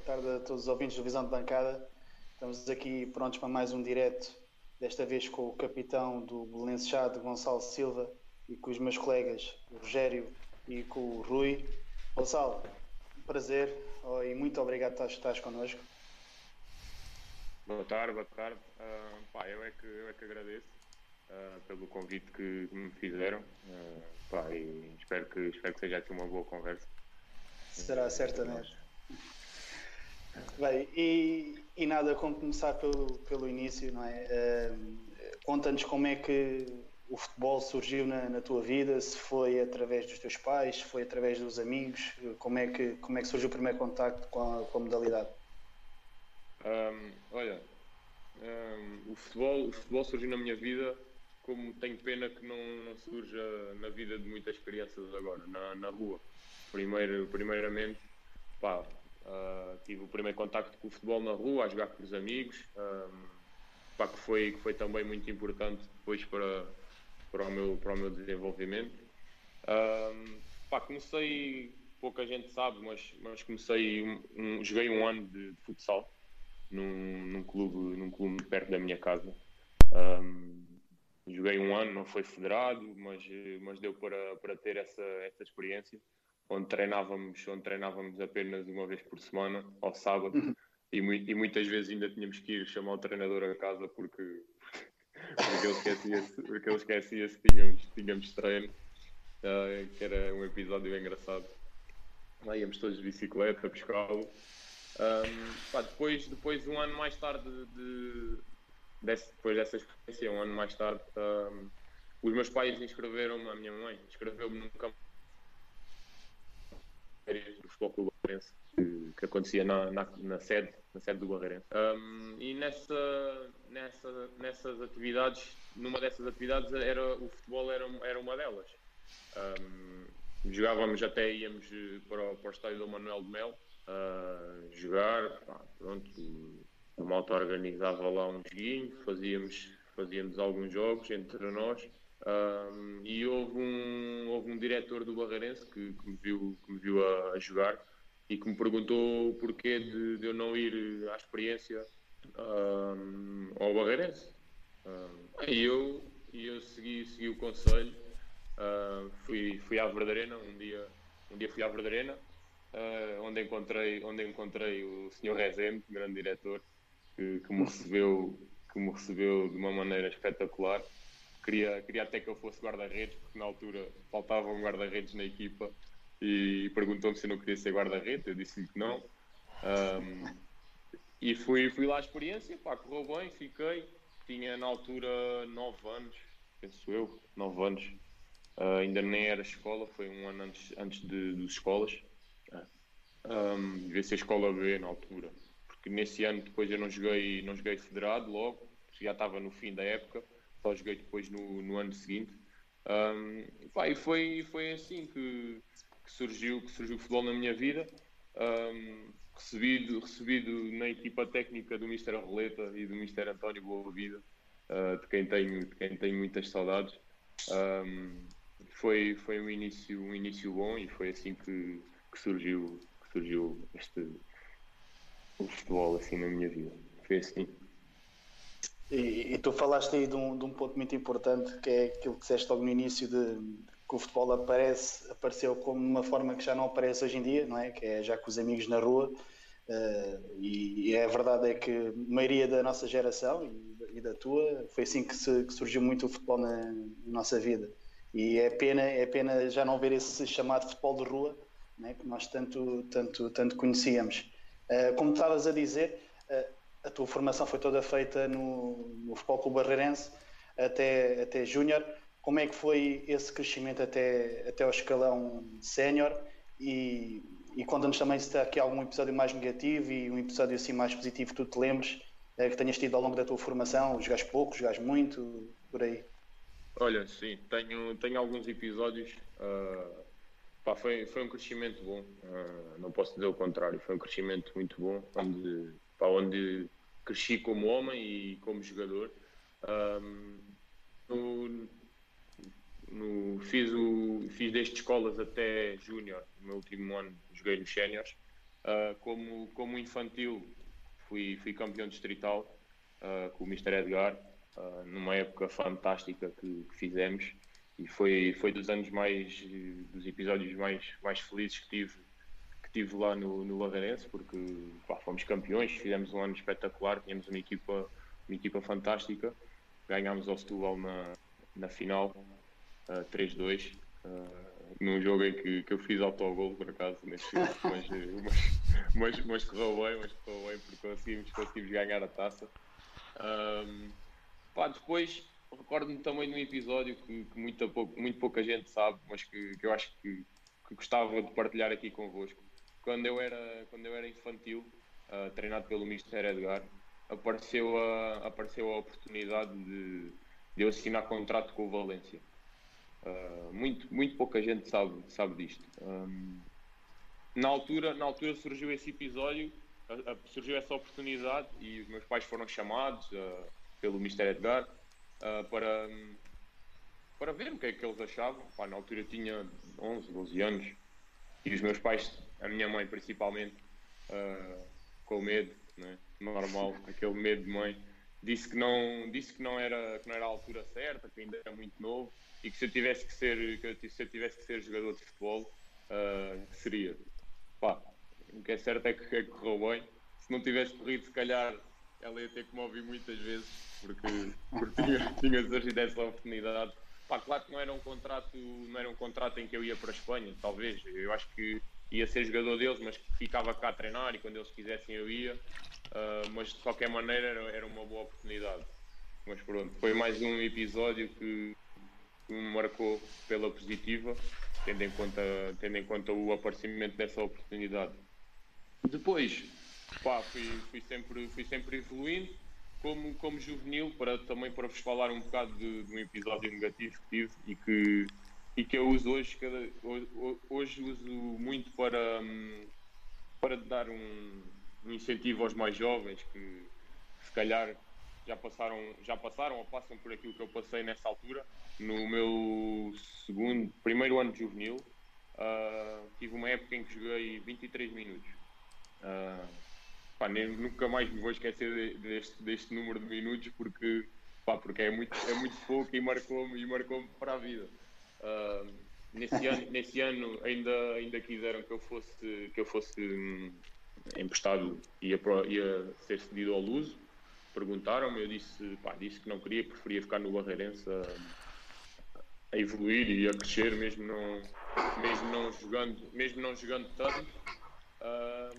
boa tarde a todos os ouvintes do Visão de Bancada. Estamos aqui prontos para mais um direto, desta vez com o capitão do Belençado, Gonçalo Silva, e com os meus colegas, o Rogério e com o Rui. Gonçalo, um prazer oh, e muito obrigado por estares connosco. Boa tarde, boa tarde. Uh, pá, eu, é que, eu é que agradeço uh, pelo convite que me fizeram uh, pá, e espero que, espero que seja aqui uma boa conversa. Será certamente. Bem, e, e nada como começar pelo, pelo início, não é? Conta-nos como é que o futebol surgiu na, na, tua vida, se foi através dos teus pais, se foi através dos amigos, como é que, como é que surgiu o primeiro contacto com a, com a modalidade? Um, olha, um, o, futebol, o futebol surgiu na minha vida como tenho pena que não, não surja na vida de muitas crianças agora, na, na rua. Primeiro, primeiramente, pá, uh, tive o primeiro contacto com o futebol na rua, a jogar com os amigos, pá, que, foi, que foi também muito importante depois para, para, o, meu, para o meu desenvolvimento. Um, pá, comecei, pouca gente sabe, mas, mas comecei, um, um, joguei um ano de, de futsal num, num, clube, num clube perto da minha casa. Joguei um ano, não foi federado, mas, mas deu para, para ter essa, essa experiência, onde treinávamos, onde treinávamos apenas uma vez por semana, ao sábado, uhum. e, e, muitas vezes ainda tínhamos que ir chamar o treinador a casa porque, porque ele esquecia-se porque ele esquecia se tínhamos, tínhamos treino, uh, que era um episódio engraçado. Lá íamos todos de bicicleta, pescá-lo. Um, pá, depois, depois, um ano mais tarde de, desse, depois dessa experiência, um ano mais tarde, um, os meus pais inscreveram-me, a minha mãe inscreveu-me num campo do Futebol Clube Barreirense, que, que acontecia na, na, na, sede, na sede do Barreirense. Um, e nessa, nessa, nessas atividades, numa dessas atividades, era, o futebol era, era uma delas. Um, jogávamos até, íamos para o, para o estádio do Manuel de Mel, uh, jogar, pá, pronto, a malta organizava lá um joguinho, fazíamos, fazíamos alguns jogos entre nós. Um, e houve um, houve um diretor do Barreirense que, que, me, viu, que me viu a, a, jogar e que me perguntou o porquê de, de eu não ir à experiência um, ao Barreirense. E eu, eu segui, segui o conselho, uh, fui, fui à Verdarena, um dia, um dia fui à Verdarena, uh, onde, encontrei, onde encontrei o Sr. Rezende, grande diretor, que, que, me recebeu, que me recebeu de uma maneira espetacular. Queria, queria até que eu fosse guarda-redes, porque na altura faltava um guarda-redes na equipa e perguntou-me se eu não queria ser guarda-redes. Eu disse-lhe que não. Um, e fui, fui lá à experiência, pá, correu bem, fiquei. Tinha na altura 9 anos, penso eu, 9 anos. Uh, ainda nem era escola, foi um ano antes, antes de, de escolas. Um, devia ser escola B na altura porque nesse ano depois eu não joguei, não joguei federado logo, já estava no fim da época, só joguei depois no, no ano seguinte. Um, pá, e foi, foi assim que, que, surgiu, que surgiu o futebol na minha vida. Um, recebido, recebido na equipa técnica do Mister Arroleta e do Mister António Boa Vida, uh, de, quem tenho, de quem tenho muitas saudades. Um, foi, foi um início, um início bom e foi assim que, que surgiu, que surgiu este, o futebol assim na minha vida. Foi assim. E, e tu falaste aí de um, de um, ponto muito importante que é aquilo que disseste logo no início de que o futebol aparece, apareceu como uma forma que já não aparece hoje em dia, não é? Que é já com os amigos na rua. Uh, e, e, a verdade é que a maioria da nossa geração e, e da tua foi assim que, se, que, surgiu muito o futebol na, na, nossa vida. E é pena, é pena já não ver esse chamado futebol de rua, é? que nós tanto, tanto, tanto conhecíamos. Eh, como estavas a dizer, uh, a tua formação foi toda feita no, no Futebol Clube Barreirense até, até Júnior. Como é que foi esse crescimento até, até ao escalão sénior? E, e conta-nos também se está aqui algum episódio mais negativo e um episódio assim mais positivo que tu te lembres uh, que tenhas tido ao longo da tua formação. Jogaste pouco, jogaste muito, por aí? Olha, sim, tenho, tenho alguns episódios. Uh Pá, foi, foi um crescimento bom, uh, não posso dizer o contrário, foi um crescimento muito bom, onde, pá, onde cresci como homem e como jogador. Um, no, no, fiz, o, fiz desde escolas até júnior, no meu último ano joguei nos séniores, Uh, como, como infantil, fui, fui campeão distrital uh, com o Mr. Edgar, uh, numa época fantástica que, que, fizemos e foi, foi dos anos mais, dos episódios mais, mais felizes que tive, que tive lá no, no Lavarense, porque pá, fomos campeões, fizemos um ano espetacular, tínhamos uma equipa, uma equipa fantástica, ganhámos ao Setúbal na, na final, uh, 3-2. Uh, num jogo em que, que eu fiz autogol, por acaso, nesse jogo, mas, mas, mas, mas correu bem, mas correu bem porque conseguimos, conseguimos ganhar a taça. Um, pá, depois recordo-me também de um episódio que, que muito, pouco, muito pouca gente sabe, mas que, que eu acho que, que, gostava de partilhar aqui convosco. Quando eu era, quando eu era infantil, uh, treinado pelo Mr. Edgar, apareceu a, apareceu a oportunidade de, de eu assinar contrato com o Valência. Uh, muito, muito pouca gente sabe, sabe disto. Um, na, altura, na altura surgiu esse episódio, surgiu essa oportunidade e os meus pais foram chamados uh, pelo Mr. Edgar uh, para, para ver o que é que eles achavam. Pá, na altura tinha 11, 12 anos e os meus pais, a minha mãe principalmente, com medo, né? normal, aquele medo de mãe, disse que não, disse que não, era, que não era a altura certa, que ainda era muito novo e que se eu tivesse que ser, que se eu tivesse que ser jogador de futebol, uh, seria. Pá, o que é certo é que, é que correu bem. Se não tivesse corrido, se calhar ela ia ter que me ouvir muitas vezes, porque, porque tinha, tinha surgido essa oportunidade. Pá, claro que não era um contrato, não era um contrato em que eu ia para a Espanha, talvez. Eu acho que ia ser jogador deles, mas ficava cá a treinar e quando eles quisessem eu ia. Uh, mas de qualquer maneira era, era uma boa oportunidade. Mas pronto, foi mais um episódio que, que me marcou pela positiva, tendo em, conta, tendo em conta o aparecimento dessa oportunidade. Depois, pá, fui, fui, sempre, fui sempre evoluindo como, como juvenil, para, também para vos falar um bocado de, de um episódio negativo que tive e que, e que eu uso hoje, cada, hoje, uso muito para, hum, para dar um, um incentivo aos mais jovens que se calhar já passaram, já passaram ou passam por aquilo que eu passei nessa altura. No meu segundo, primeiro ano de juvenil, uh, tive uma época em que joguei 23 minutos. Uh, pá, nem, nunca mais me vou esquecer deste, deste número de minutos porque, pá, porque é, muito, é muito pouco e marcou-me marcou para a vida. Nesse ano, nesse ano ainda, ainda quiseram que eu fosse, que eu fosse hum, emprestado, ia, ia ser cedido ao Luso perguntaram-me, eu disse, pá, disse que não queria, preferia ficar no Barreirense a, a, evoluir e a crescer, mesmo não, mesmo não jogando, mesmo não jogando tanto. Uh,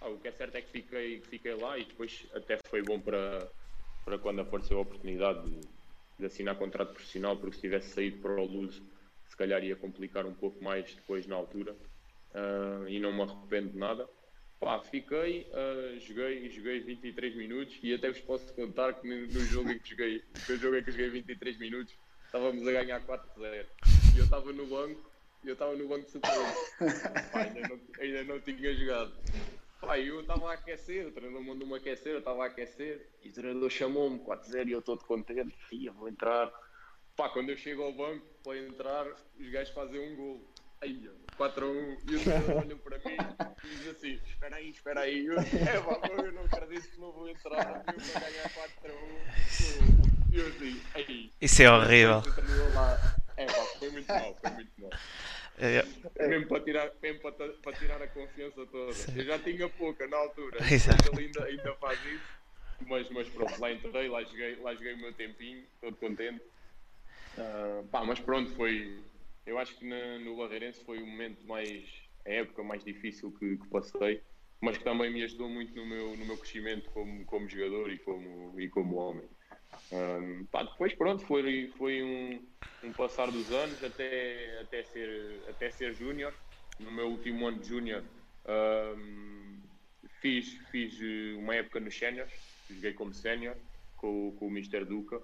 ah, o que é certo é que fiquei, fiquei lá e depois até foi bom para, para quando apareceu a oportunidade de, de assinar contrato profissional, porque se tivesse saído para o Luz, calhar ia complicar um pouco mais depois na altura. Uh, e não me arrependo de nada. Pá, fiquei, uh, joguei, joguei 23 minutos e até vos posso contar que no, jogo em que joguei, no jogo em que joguei 23 minutos, estávamos a ganhar 4-0. E eu estava no banco, eu estava no banco de suplente. ainda não, ainda não tinha jogado. Pá, eu estava a aquecer, o treinador mandou-me aquecer, eu estava a aquecer, e o treinador chamou-me 4-0 e eu todo contente, ia, vou entrar. Pá, quando eu chego ao banco para entrar, os gajos fazem um gol. Aí, 4 a 1 e o treinador olham para mim e diz assim: Espera aí, espera aí. Eu, é, pá, eu não acredito que não vou entrar. Eu vou ganhar 4 a 1. E eu assim: Aí. Isso é horrível. É, pá, foi muito mal, foi muito mal. É, é. Mesmo, para tirar, mesmo para, para tirar a confiança toda. Sim. Eu já tinha pouca na altura. Exato. Ele ainda, ainda faz isso. Mas, mas pronto, lá entrei, lá joguei, lá joguei o meu tempinho, todo contente. Uh, pá, mas pronto, foi, eu acho que na, no Barreirense foi o momento mais, a época mais difícil que, que, passei, mas que também me ajudou muito no meu, no meu crescimento como, como jogador e como, e como homem. Um, pá, depois pronto, foi, foi um, um, passar dos anos até, até ser, até ser júnior. No meu último ano de júnior um, fiz, fiz uma época nos séniores, joguei como sénior com, com o Mr. Duca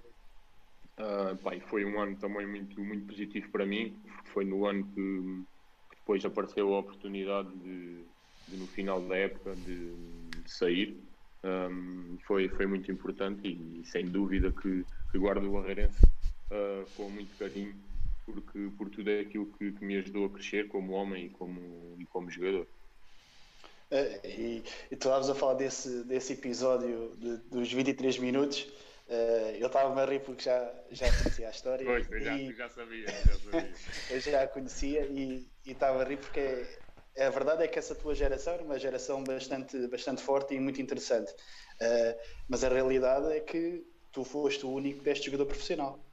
Uh, foi um ano também muito, muito positivo para mim, foi no ano que, que depois apareceu a oportunidade de, de no final da época de, de sair. Um, foi, foi muito importante e, e, sem dúvida que, que guardo o Barreirense uh, com muito carinho porque, por tudo é aquilo que, que, me ajudou a crescer como homem e como, e como jogador. Uh, e, e tu estavas a falar desse, desse episódio de, dos 23 minutos. Uh, eu estava-me a rir porque já, já conhecia a história. Pois, eu já, já sabia, já sabia. eu já a conhecia e estava a rir porque é, a verdade é que essa tua geração era uma geração bastante, bastante forte e muito interessante. Uh, mas a realidade é que tu foste o único deste jogador profissional.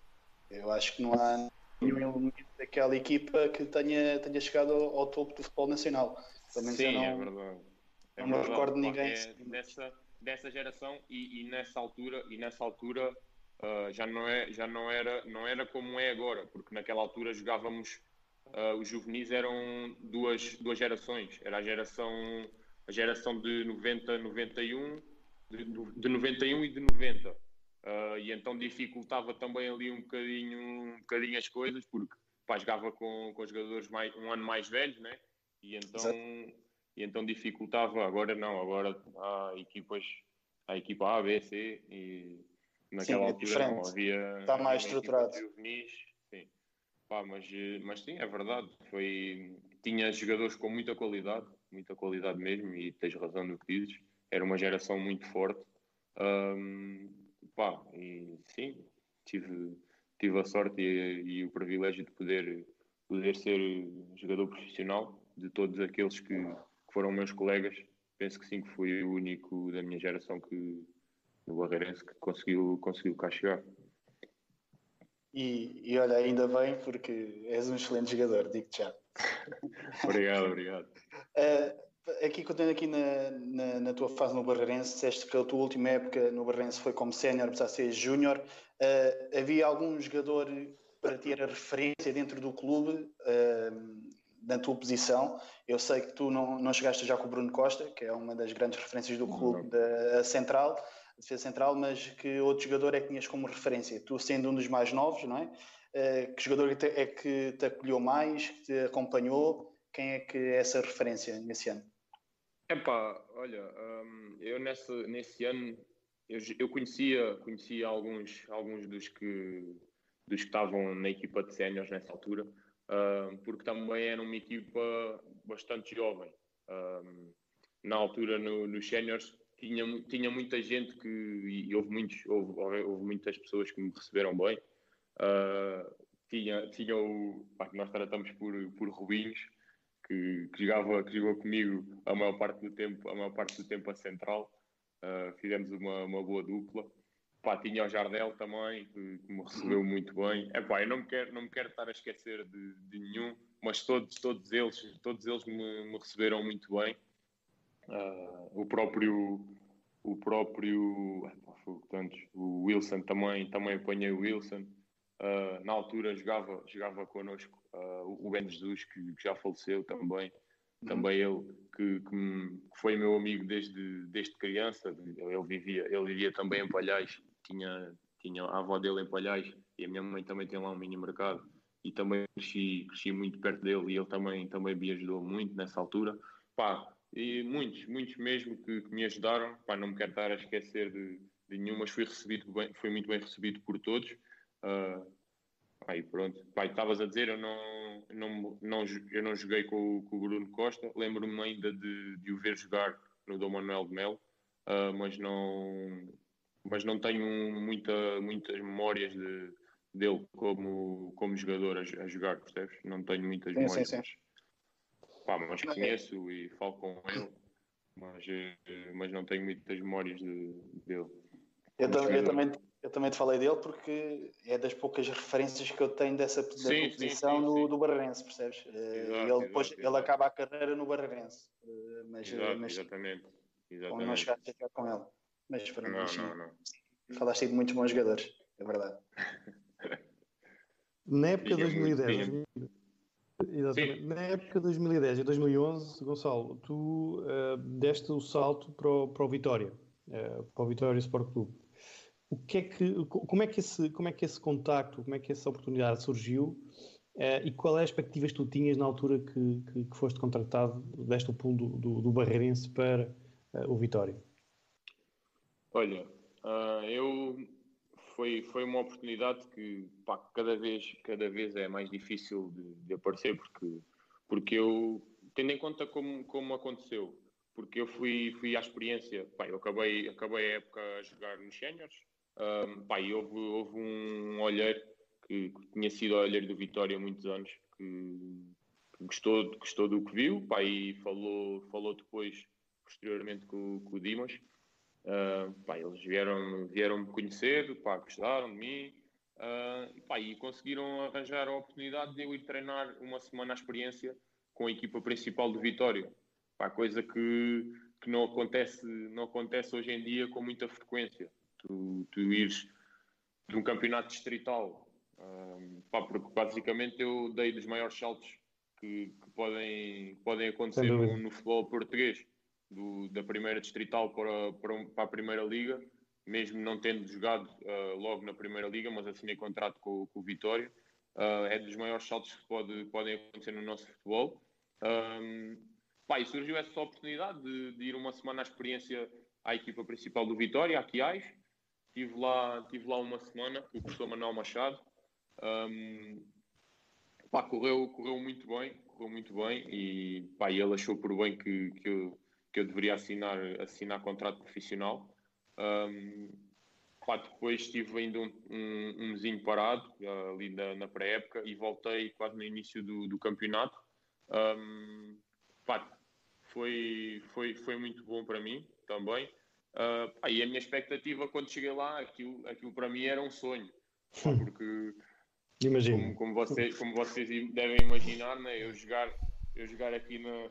Eu acho que não há nenhum elemento daquela equipa que tenha, tenha chegado ao, ao topo do futebol nacional. Sim, não, é verdade. É não me recordo ninguém. É dessa, dessa geração e, e, nessa altura, e nessa altura uh, já, não é, já não, era, não era como é agora, porque naquela altura jogávamos, uh, os juvenis eram duas, duas gerações. Era a geração, a geração de 90, 91, de, de 91 e de 90. Uh, ah, e então dificultava também ali um bocadinho, um bocadinho as coisas, porque pá, jogava com, com jogadores mais, um ano mais velhos, né? e então, e então dificultava. Agora não, agora há equipas, há equipa A, B, C e naquela sim, é altura não havia. Está mais estruturado. Juvenis, sim. Pá, mas, mas sim, é verdade. Foi, tinha jogadores com muita qualidade, muita qualidade mesmo, e tens razão no que dizes. Era uma geração muito forte. Um, pá, e sim, tive, tive a sorte e, e o privilégio de poder, poder ser jogador profissional de todos aqueles que, que, foram meus colegas, penso que sim, que fui o único da minha geração que no Barreirense que conseguiu, conseguiu cá chegar. E, e olha, ainda bem porque és um excelente jogador, digo-te já. obrigado, obrigado. Uh, aqui, contando aqui na, na, na, tua fase no Barreirense, disseste que a tua última época no Barreirense foi como sénior, apesar de ser júnior. Uh, havia algum jogador para ter a referência dentro do clube uh, na tua posição. Eu sei que tu não, não chegaste já com o Bruno Costa, que é uma das grandes referências do clube da Central, defesa central, mas que outro jogador é que tinhas como referência? Tu sendo um dos mais novos, não é? Uh, que jogador é que te acolheu mais, que te acompanhou? Quem é que é essa referência nesse ano? Epá, olha, um, eu nesse, nesse ano eu, eu, conhecia, conhecia alguns, alguns dos que dos que estavam na equipa de séniores nessa altura porque também era uma equipa bastante jovem. Na altura, no, nos séniores, tinha, tinha muita gente que, e houve, muitos, houve, houve muitas pessoas que me receberam bem. Uh, tinha, tinha o, pá, nós tratamos por, por Rubinhos, que, que, jogava, que jogou comigo a maior parte do tempo, a maior parte do tempo a central. Uh, fizemos uma, uma boa dupla. Pá, tinha o Jardel também, que, que, me recebeu muito bem. É pá, eu não me quero, não me quero estar a esquecer de, de nenhum, mas todos, todos eles, todos eles me, me receberam muito bem. Uh, o próprio, o próprio, tantos, o Wilson também, também apanhei o Wilson. Uh, na altura jogava, jogava connosco uh, o Ben Jesus, que, que, já faleceu também. Uhum. Também ele, que, que, que, foi meu amigo desde, desde criança. Ele vivia, ele vivia também em Palhais tinha, tinha a avó dele em Palhais e a minha mãe também tem lá um mini mercado e também cresci, cresci muito perto dele e ele também, também me ajudou muito nessa altura. Pá, e muitos, muitos mesmo que, que me ajudaram. Pá, não me quero estar a esquecer de, de nenhum, mas fui, recebido bem, fui muito bem recebido por todos. Uh, aí pronto. Pá, estavas a dizer, eu não, não, não, eu não joguei com, com o Bruno Costa. Lembro-me ainda de, de o ver jogar no Dom Manuel de Melo, uh, mas não, mas não tenho muita, muitas memórias de, dele como, como jogador a, a, jogar, percebes? Não tenho muitas sim, memórias. Sim, sim. Pá, mas conheço e falo com ele, mas, eh, mas não tenho muitas memórias de, dele. Eu, eu, também, eu também te falei dele porque é das poucas referências que eu tenho dessa, dessa sim, posição sim, sim, do, do Barreirense, percebes? Eh, exato, ele, depois, exato, ele acaba a carreira no Barreirense. Eh, mas, mas, exatamente. exatamente. não chegaste a ficar com ele. Mas pronto, não, não, não. falaste de muitos bons jogadores, é verdade. Na época de 2010, exatamente, na época de 2010 e 2011, Gonçalo, tu uh, deste o salto para o, para o Vitória, uh, para o Vitória Sport Clube. O que é que, como, é que esse, como é que esse contacto, como é que essa oportunidade surgiu uh, e qual é as expectativas que tu tinhas na altura que, que, que foste contratado, deste o pulo do, do, do Barreirense para o Vitória? Olha, uh, eu foi, foi uma oportunidade que pá, cada, vez, cada vez é mais difícil de, de, aparecer, porque, porque eu, tendo em conta como, como aconteceu, porque eu fui, fui à experiência, pá, eu acabei, acabei a época a jogar nos séniores, um, pá, e houve, houve um olheiro que, que, tinha sido olheiro do Vitória há muitos anos, que, que, gostou, gostou do que viu, pá, e falou, falou depois, posteriormente, com, com o Dimas. Uh, pá, eles vieram, vieram me conhecer, pá, gostaram de mim, uh, pá, e conseguiram arranjar a oportunidade de eu ir treinar uma semana à experiência com a equipa principal do Vitória. Pá, coisa que, que não, acontece, não acontece hoje em dia com muita frequência. Tu, tu ires de um campeonato distrital, um, pá, porque basicamente eu dei dos maiores saltos que, que podem, podem acontecer no, no, futebol português, do, da primeira distrital para, para, para, a primeira liga, mesmo não tendo jogado uh, logo na primeira liga, mas assinei contrato com, com o Vitória. Uh, é dos maiores saltos que pode, podem acontecer no nosso futebol. Um, pá, e surgiu essa oportunidade de, de, ir uma semana à experiência à equipa principal do Vitória, a Quiais. Estive lá, tive lá uma semana com o professor Manuel Machado. Um, pá, correu, correu muito bem, correu muito bem e pá, ele achou por bem que, que, eu, que eu deveria assinar, assinar contrato profissional. Um, depois estive ainda um, um, um mesinho parado ali na, na pré-época e voltei quase no início do, do campeonato. Um, pá, foi, foi, foi muito bom para mim também. Uh, pá, e a minha expectativa quando cheguei lá, aquilo, aquilo para mim era um sonho. Hum. Porque, como, como, vocês, como vocês devem imaginar, né, eu, jogar, eu jogar aqui no,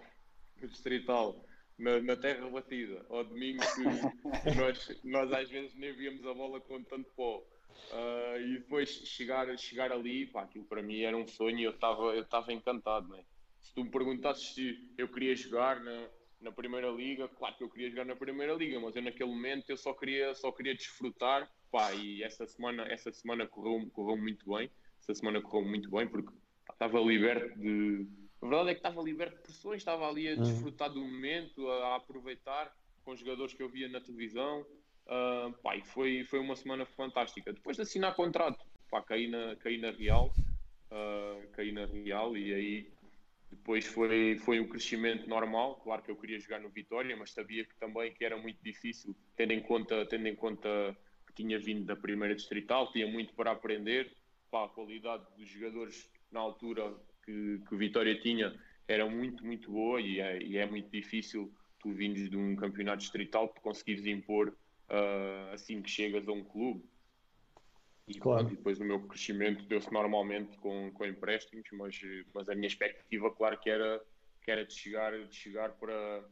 no Distrital, na, na, terra batida, ao domingo, que nós, nós às vezes nem víamos a bola com tanto pó. Uh, e depois chegar, chegar ali, pá, aquilo para mim era um sonho e eu estava eu encantado. Né? se tu me perguntasses se eu queria jogar na, na Primeira Liga, claro que eu queria jogar na Primeira Liga, mas eu naquele momento eu só queria, só queria desfrutar, pá, e essa semana, essa semana correu, correu muito bem, essa semana correu muito bem, porque estava liberto de... A verdade é que estava liberto de pressões, estava ali a uhum. desfrutar do momento, a, a aproveitar com os jogadores que eu via na televisão, uh, pá, foi, foi uma semana fantástica. Depois de assinar contrato, pá, caí na, caí na Real, uh, caí na Real e aí depois foi, foi um crescimento normal, claro que eu queria jogar no Vitória, mas sabia que também que era muito difícil, tendo em conta, tendo em conta que tinha vindo da primeira distrital, tinha muito para aprender, para a qualidade dos jogadores na altura que, que o Vitória tinha era muito, muito boa e é, e é muito difícil tu vindes de um campeonato distrital te conseguires impor uh, assim que chegas a um clube. E, claro. e depois o meu crescimento deu-se normalmente com, com empréstimos, mas, mas a minha expectativa, claro, que era, que era de chegar, de chegar para,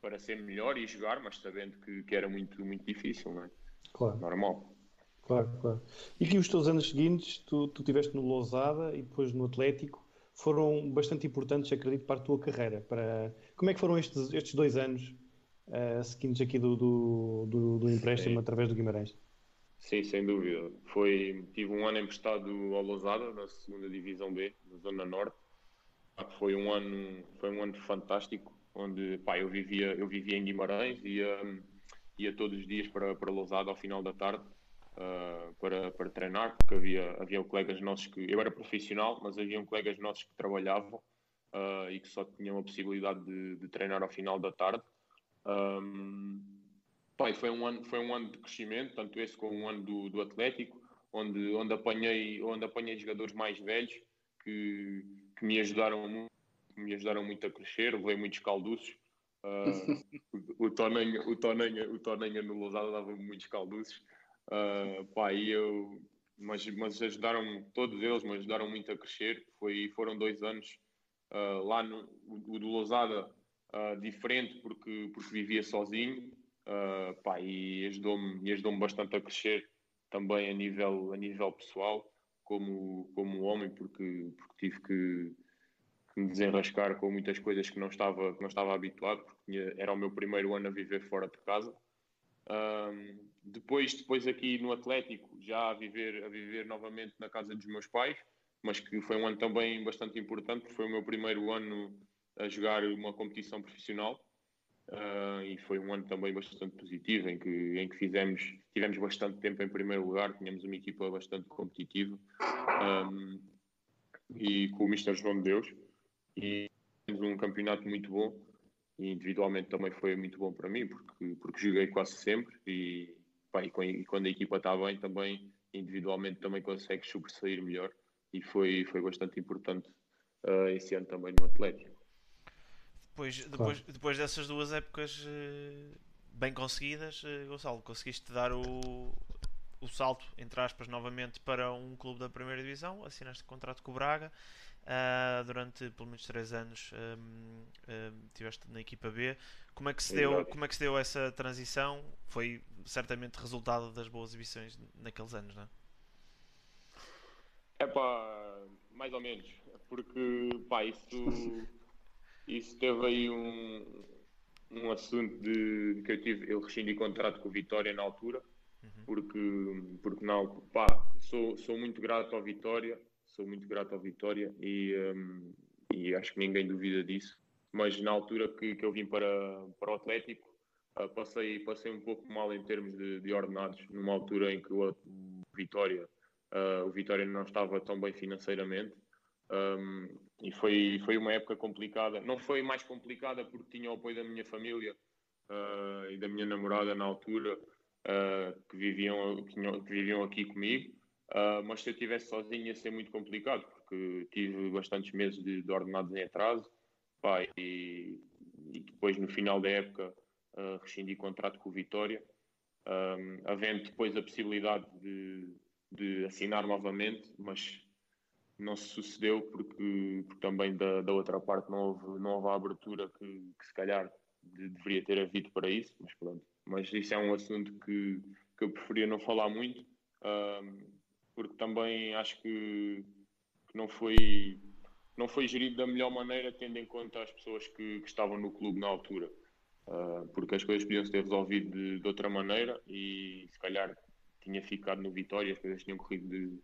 para ser melhor e jogar, mas sabendo que, que era muito, muito difícil, não é? Claro. Normal. Claro, claro. E que os teus anos seguintes, tu, tu tiveste no Lousada e depois no Atlético, foram bastante importantes, acredito, para a tua carreira. Para... Como é que foram estes, estes dois anos uh, seguintes aqui do, do, do, do empréstimo Sim. através do Guimarães? Sim, sem dúvida. Foi, tive um ano emprestado ao Lousada, na segunda Divisão B, na Zona Norte. Foi um ano, foi um ano fantástico, onde pá, eu, vivia, eu vivia em Guimarães, ia, ia todos os dias para, para Lousada ao final da tarde uh, para, para treinar, porque havia, havia colegas nossos que. Eu era profissional, mas havia colegas nossos que trabalhavam uh, e que só tinham a possibilidade de, de treinar ao final da tarde. Um, Pai, foi um ano, foi um ano de crescimento, tanto esse como um ano do, do Atlético, onde, onde, apanhei, onde apanhei jogadores mais velhos que, que me ajudaram muito, me ajudaram muito a crescer, levei muitos calduços. Uh, o, o, Tonenha, o, Tonenha, o Tonenha no Lousada dava muitos calduços. Uh, pá, e eu, mas, mas ajudaram todos eles, me ajudaram muito a crescer. Foi, foram dois anos uh, lá no o, do Lousada uh, diferente porque, porque vivia sozinho uh, pá, e ajudou-me ajudou bastante a crescer também a nível, a nível pessoal, como, como homem, porque, porque tive que, que, me desenrascar com muitas coisas que não estava, que não estava habituado, porque era o meu primeiro ano a viver fora de casa. Um, depois, depois aqui no Atlético, já a viver, a viver novamente na casa dos meus pais, mas que foi um ano também bastante importante, porque foi o meu primeiro ano a jogar uma competição profissional. Uh, e foi um ano também bastante positivo em que, em que fizemos, tivemos bastante tempo em primeiro lugar, tínhamos uma equipa bastante competitiva um, e com o Mister João de Deus e tivemos um campeonato muito bom e individualmente também foi muito bom para mim, porque, porque joguei quase sempre e, pá, e, quando a equipa está bem também, individualmente também consegues sobressair melhor e foi, foi bastante importante uh, esse ano também no Atlético. Depois, depois, depois dessas duas épocas uh, bem conseguidas, uh, Gonçalo, conseguiste dar o, o salto, entre aspas, novamente para um clube da primeira divisão, assinaste contrato com o Braga. Uh, durante pelo menos 3 anos um, um, tiveste na equipa B. Como é, que se deu, como é que se deu essa transição? Foi certamente resultado das boas exibições naqueles anos, não é? É pá, mais ou menos, porque pá, isso, isso teve aí um, um assunto de que eu tive, eu rescindi contrato com o Vitória na altura uhum. porque, porque não, pá, sou, sou muito grato ao Vitória, sou muito grato ao Vitória e, um, e acho que ninguém duvida disso. Mas na altura que, que eu vim para, para o Atlético, uh, passei, passei um pouco mal em termos de, de ordenados, numa altura em que o, Vitória, uh, o Vitória não estava tão bem financeiramente. Um, e foi, foi uma época complicada. Não foi mais complicada porque tinha o apoio da minha família uh, e da minha namorada na altura, que, viviam, que, que, viviam aqui comigo. Uh, mas se eu estivesse sozinho ia ser muito complicado, porque tive bastantes meses de, de ordenados em atraso. Pá, e, e, depois, no final da época, uh, rescindi contrato com o Vitória. Um, havendo depois a possibilidade de, de assinar novamente, mas não se sucedeu porque, porque também da, da, outra parte não houve, não houve a abertura que, que se calhar de, deveria ter havido para isso, mas pronto mas isso é um assunto que, que eu preferia não falar muito, porque também acho que, que, não, foi, não foi gerido da melhor maneira, tendo em conta as pessoas que, que estavam no clube na altura. Uh, porque as coisas podiam ter resolvido de, de, outra maneira e se calhar tinha ficado no Vitória, as coisas tinham corrido de,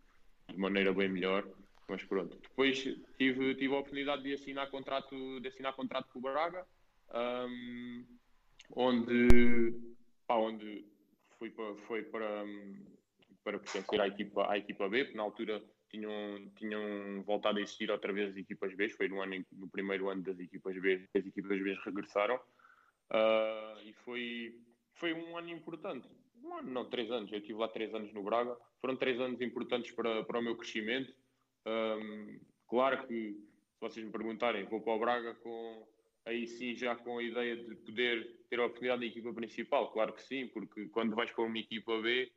de maneira bem melhor. Mas pronto, depois tive, tive a oportunidade de assinar contrato, de assinar contrato com o Braga, um, onde pá, onde fui para, foi para, para pertencer à equipa, à equipa B, porque na altura tinham, tinham voltado a existir outra vez as equipas B, foi no, ano no primeiro ano das equipas B, as equipas B regressaram, uh, e foi, foi um ano importante. Um ano, não, três anos. Eu estive lá três anos no Braga. Foram três anos importantes para, para o meu crescimento. Um, claro que, se vocês me perguntarem, vou para o Braga com, aí sim já com a ideia de poder ter a oportunidade da equipa principal, claro que sim, porque quando vais para uma equipa B,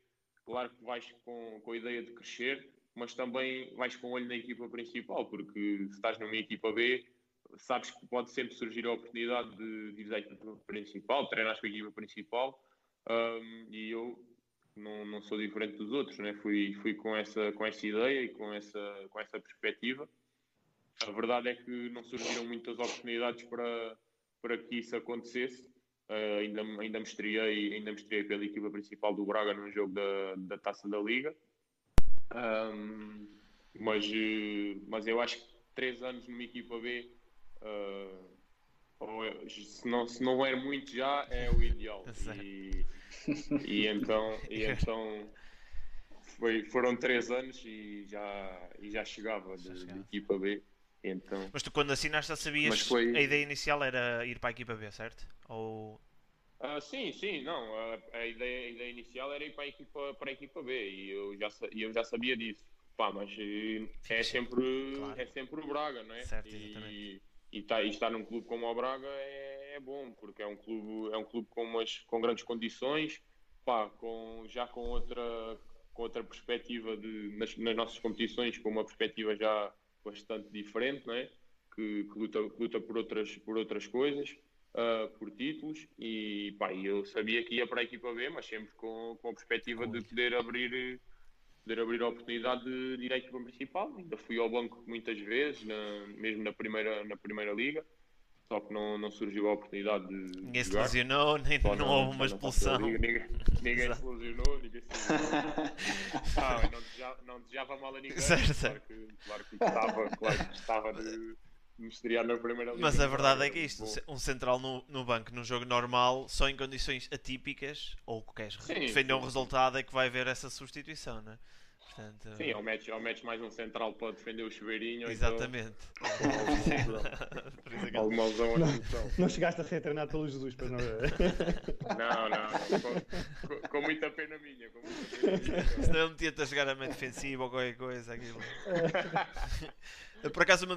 claro que vais com, com a ideia de crescer, mas também vais com o olho na equipa principal, porque se estás numa equipa B, sabes que pode sempre surgir a oportunidade de, de ir à equipa principal, treinar com a equipa principal, um, e eu não, não sou diferente dos outros, né? fui, fui com, essa, com essa ideia e com essa, com essa perspectiva. A verdade é que não surgiram muitas oportunidades para, para que isso acontecesse. Uh, ainda, ainda, me estreiei, ainda me estreiei pela equipa principal do Braga num jogo da, da Taça da Liga. Um, mas, mas eu acho que três anos numa equipa B, uh, é, se, não, se não é muito já, é o ideal. E, e então, e então foi, foram três anos e já, e já chegava de, de equipa B. Então, mas tu quando assinaste já sabias foi... a ideia inicial era ir para a equipa B, certo? Ou... Uh, sim, sim, não. A, a, ideia, a ideia inicial era ir para a equipa, para a equipa B e eu já, eu já sabia disso. Pá, mas eh, é sempre, claro. é sempre o Braga, não é? Certo, e, e, tá, e estar num clube como o Braga é, é, bom, porque é um clube, é um clube com, umas, com grandes condições, pá, com, já com outra, com outra perspectiva de, nas, nas nossas competições, com uma perspectiva já bastante diferente, não é? que, que, luta, que luta por, outras, por outras coisas, uh, por títulos, e pá, eu sabia que ia para a equipa B, mas sempre com, com a perspectiva de poder abrir, poder abrir a oportunidade de ir à equipa principal. Ainda fui ao banco muitas vezes, na, mesmo na primeira, na primeira liga. Só que não, não surgiu a oportunidade de. Ninguém se lesionou, nem não, não houve uma expulsão. Ninguém, ninguém se lesionou, ninguém se lesionou. ah, não, desejava, não desejava mal a ninguém. Certo, claro, que, claro que estava, claro que estava de na primeira. Mas a verdade é que isto, um central no, no banco, num jogo normal, só em condições atípicas, ou que queres sim, defender sim. um resultado, é que vai haver essa substituição, não é? Portanto, Sim, ou metes, ou metes mais um central para defender o chuveirinho. Então Exatamente. Então, alguma lesão não, não chegaste a ser treinado pelo Jesus, pois não Não, não, com, com, com, muita pena minha. Com muita pena minha. Senão ele metia-te a jogar a meio defensivo ou qualquer coisa. Aquilo. Por acaso,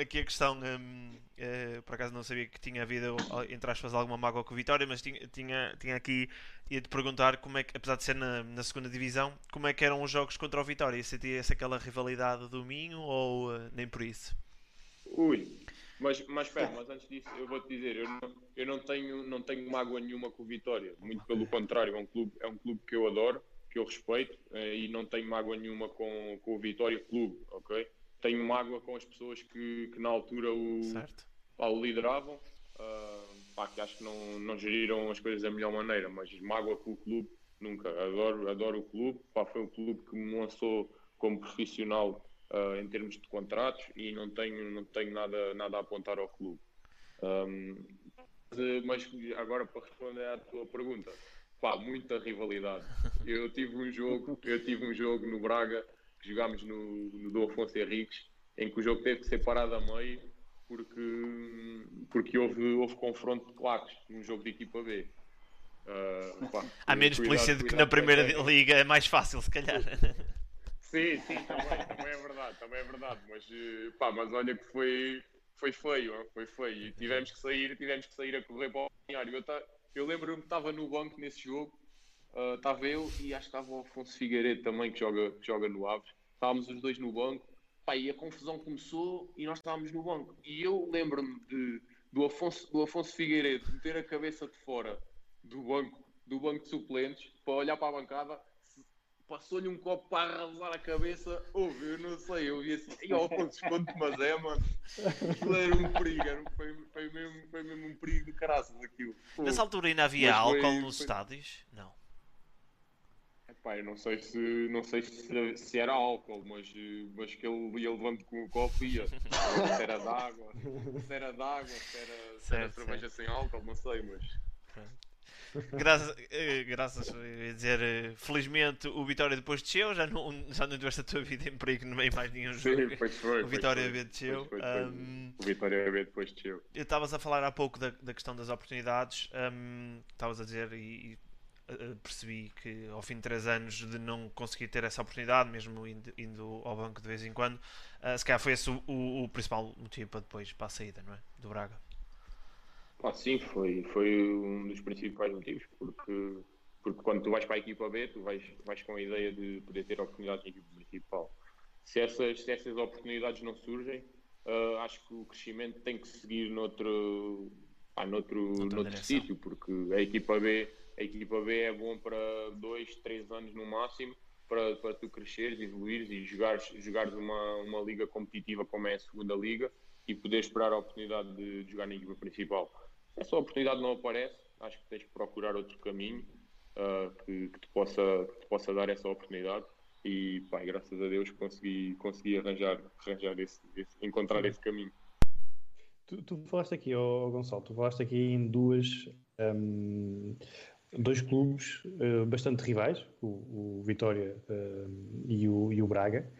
aqui a questão. Um, uh, por acaso não sabia que tinha havido, entre aspas, alguma mágoa com o Vitória, mas tinha, tinha, tinha aqui. ia-te perguntar como é que, apesar de ser na, na segunda divisão, como é que eram os jogos contra o Vitória? Sentia-se aquela rivalidade do Minho ou uh, nem por isso? Ui, mas, mas espera, mas antes disso eu vou-te dizer, eu, não, eu não, tenho, não tenho mágoa nenhuma com o Vitória, muito pelo contrário, é um clube, é um clube que eu adoro, que eu respeito uh, e não tenho mágoa nenhuma com, com o Vitória Clube, ok? Tenho mágoa com as pessoas que, que na altura o, pá, o lideravam, uh, pá, que acho que não, não geriram as coisas da melhor maneira, mas mágoa com o clube nunca. Adoro, adoro o clube, pá, foi o clube que me lançou como profissional uh, em termos de contratos e não tenho, não tenho nada, nada a apontar ao clube. Um, mas agora para responder à tua pergunta, pá, muita rivalidade. Eu tive um jogo, eu tive um jogo no Braga que jogámos no, no do Afonso Henriques, em que o jogo teve que ser parado a meio porque, porque houve, houve confronto de claques num jogo de equipa B. Uh, pá, Há menos polícia do que na primeira liga, é mais fácil se calhar. Sim, sim, também, também é verdade, também é verdade, mas, eh, pá, mas olha que foi, foi feio, foi feio, e tivemos que sair, tivemos que sair a correr para o balneário. Eu, eu lembro-me que estava no banco nesse jogo Estava uh, eu e acho que estava o Afonso Figueiredo também, que joga, que joga no Aves. Estávamos os dois no banco. Pá, e a confusão começou e nós estávamos no banco. E eu lembro-me do Afonso, do Afonso Figueiredo meter a cabeça de fora do banco, do banco de suplentes para olhar para a bancada. Passou-lhe um copo para arrasar a cabeça. Ouve, eu não sei, eu vi assim, e ao Afonso, esconde mas é, mano. Aquilo era um perigo, era, foi, foi, mesmo, foi mesmo um perigo de caraças aquilo. Nessa altura ainda havia álcool foi, nos foi... estádios? Não. Eu não sei se, não sei se, se era álcool, mas, mas que ele ia levando com o copo ia. se era d'água, se era d'água, se era, se era cerveja sem álcool, não sei, mas. Graças, eh, graças a dizer, eh, felizmente o Vitória depois desceu, já não, já não tiveste a tua vida em perigo no meio mais nenhum jogo. Sim, pois foi. O Vitória B desceu. Foi, foi, um, o Vitória B depois desceu. Estavas a falar há pouco da, da questão das oportunidades, estavas um, a dizer, e, eh, percebi que ao fim de 3 anos de não conseguir ter essa oportunidade, mesmo indo, indo ao banco de vez em quando, uh, se calhar foi esse o, o, o, principal motivo para depois para a saída, não é? Do Braga. Ah, sim, foi, foi um dos principais motivos, porque, porque quando tu vais para a equipa B, tu vais, vais com a ideia de poder ter oportunidades na equipa principal. Se essas, se essas oportunidades não surgem, uh, acho que o crescimento tem que seguir noutro, ah, noutro, noutro sítio, porque a equipa B a equipa B é bom para dois, três anos no máximo, para, para tu cresceres, evoluires e jogares, jogares uma, uma liga competitiva como é a segunda liga e poderes esperar a oportunidade de, de jogar na equipa principal. Essa oportunidade não aparece, acho que tens que procurar outro caminho uh, que, que, te possa, que te possa dar essa oportunidade e pá, graças a Deus consegui, consegui arranjar, arranjar esse, esse encontrar esse caminho. Tu, tu, falaste aqui, oh, Gonçalo, tu falaste aqui em duas um, dois clubes uh, bastante rivais, o, o Vitória uh, e, o, e, o, Braga.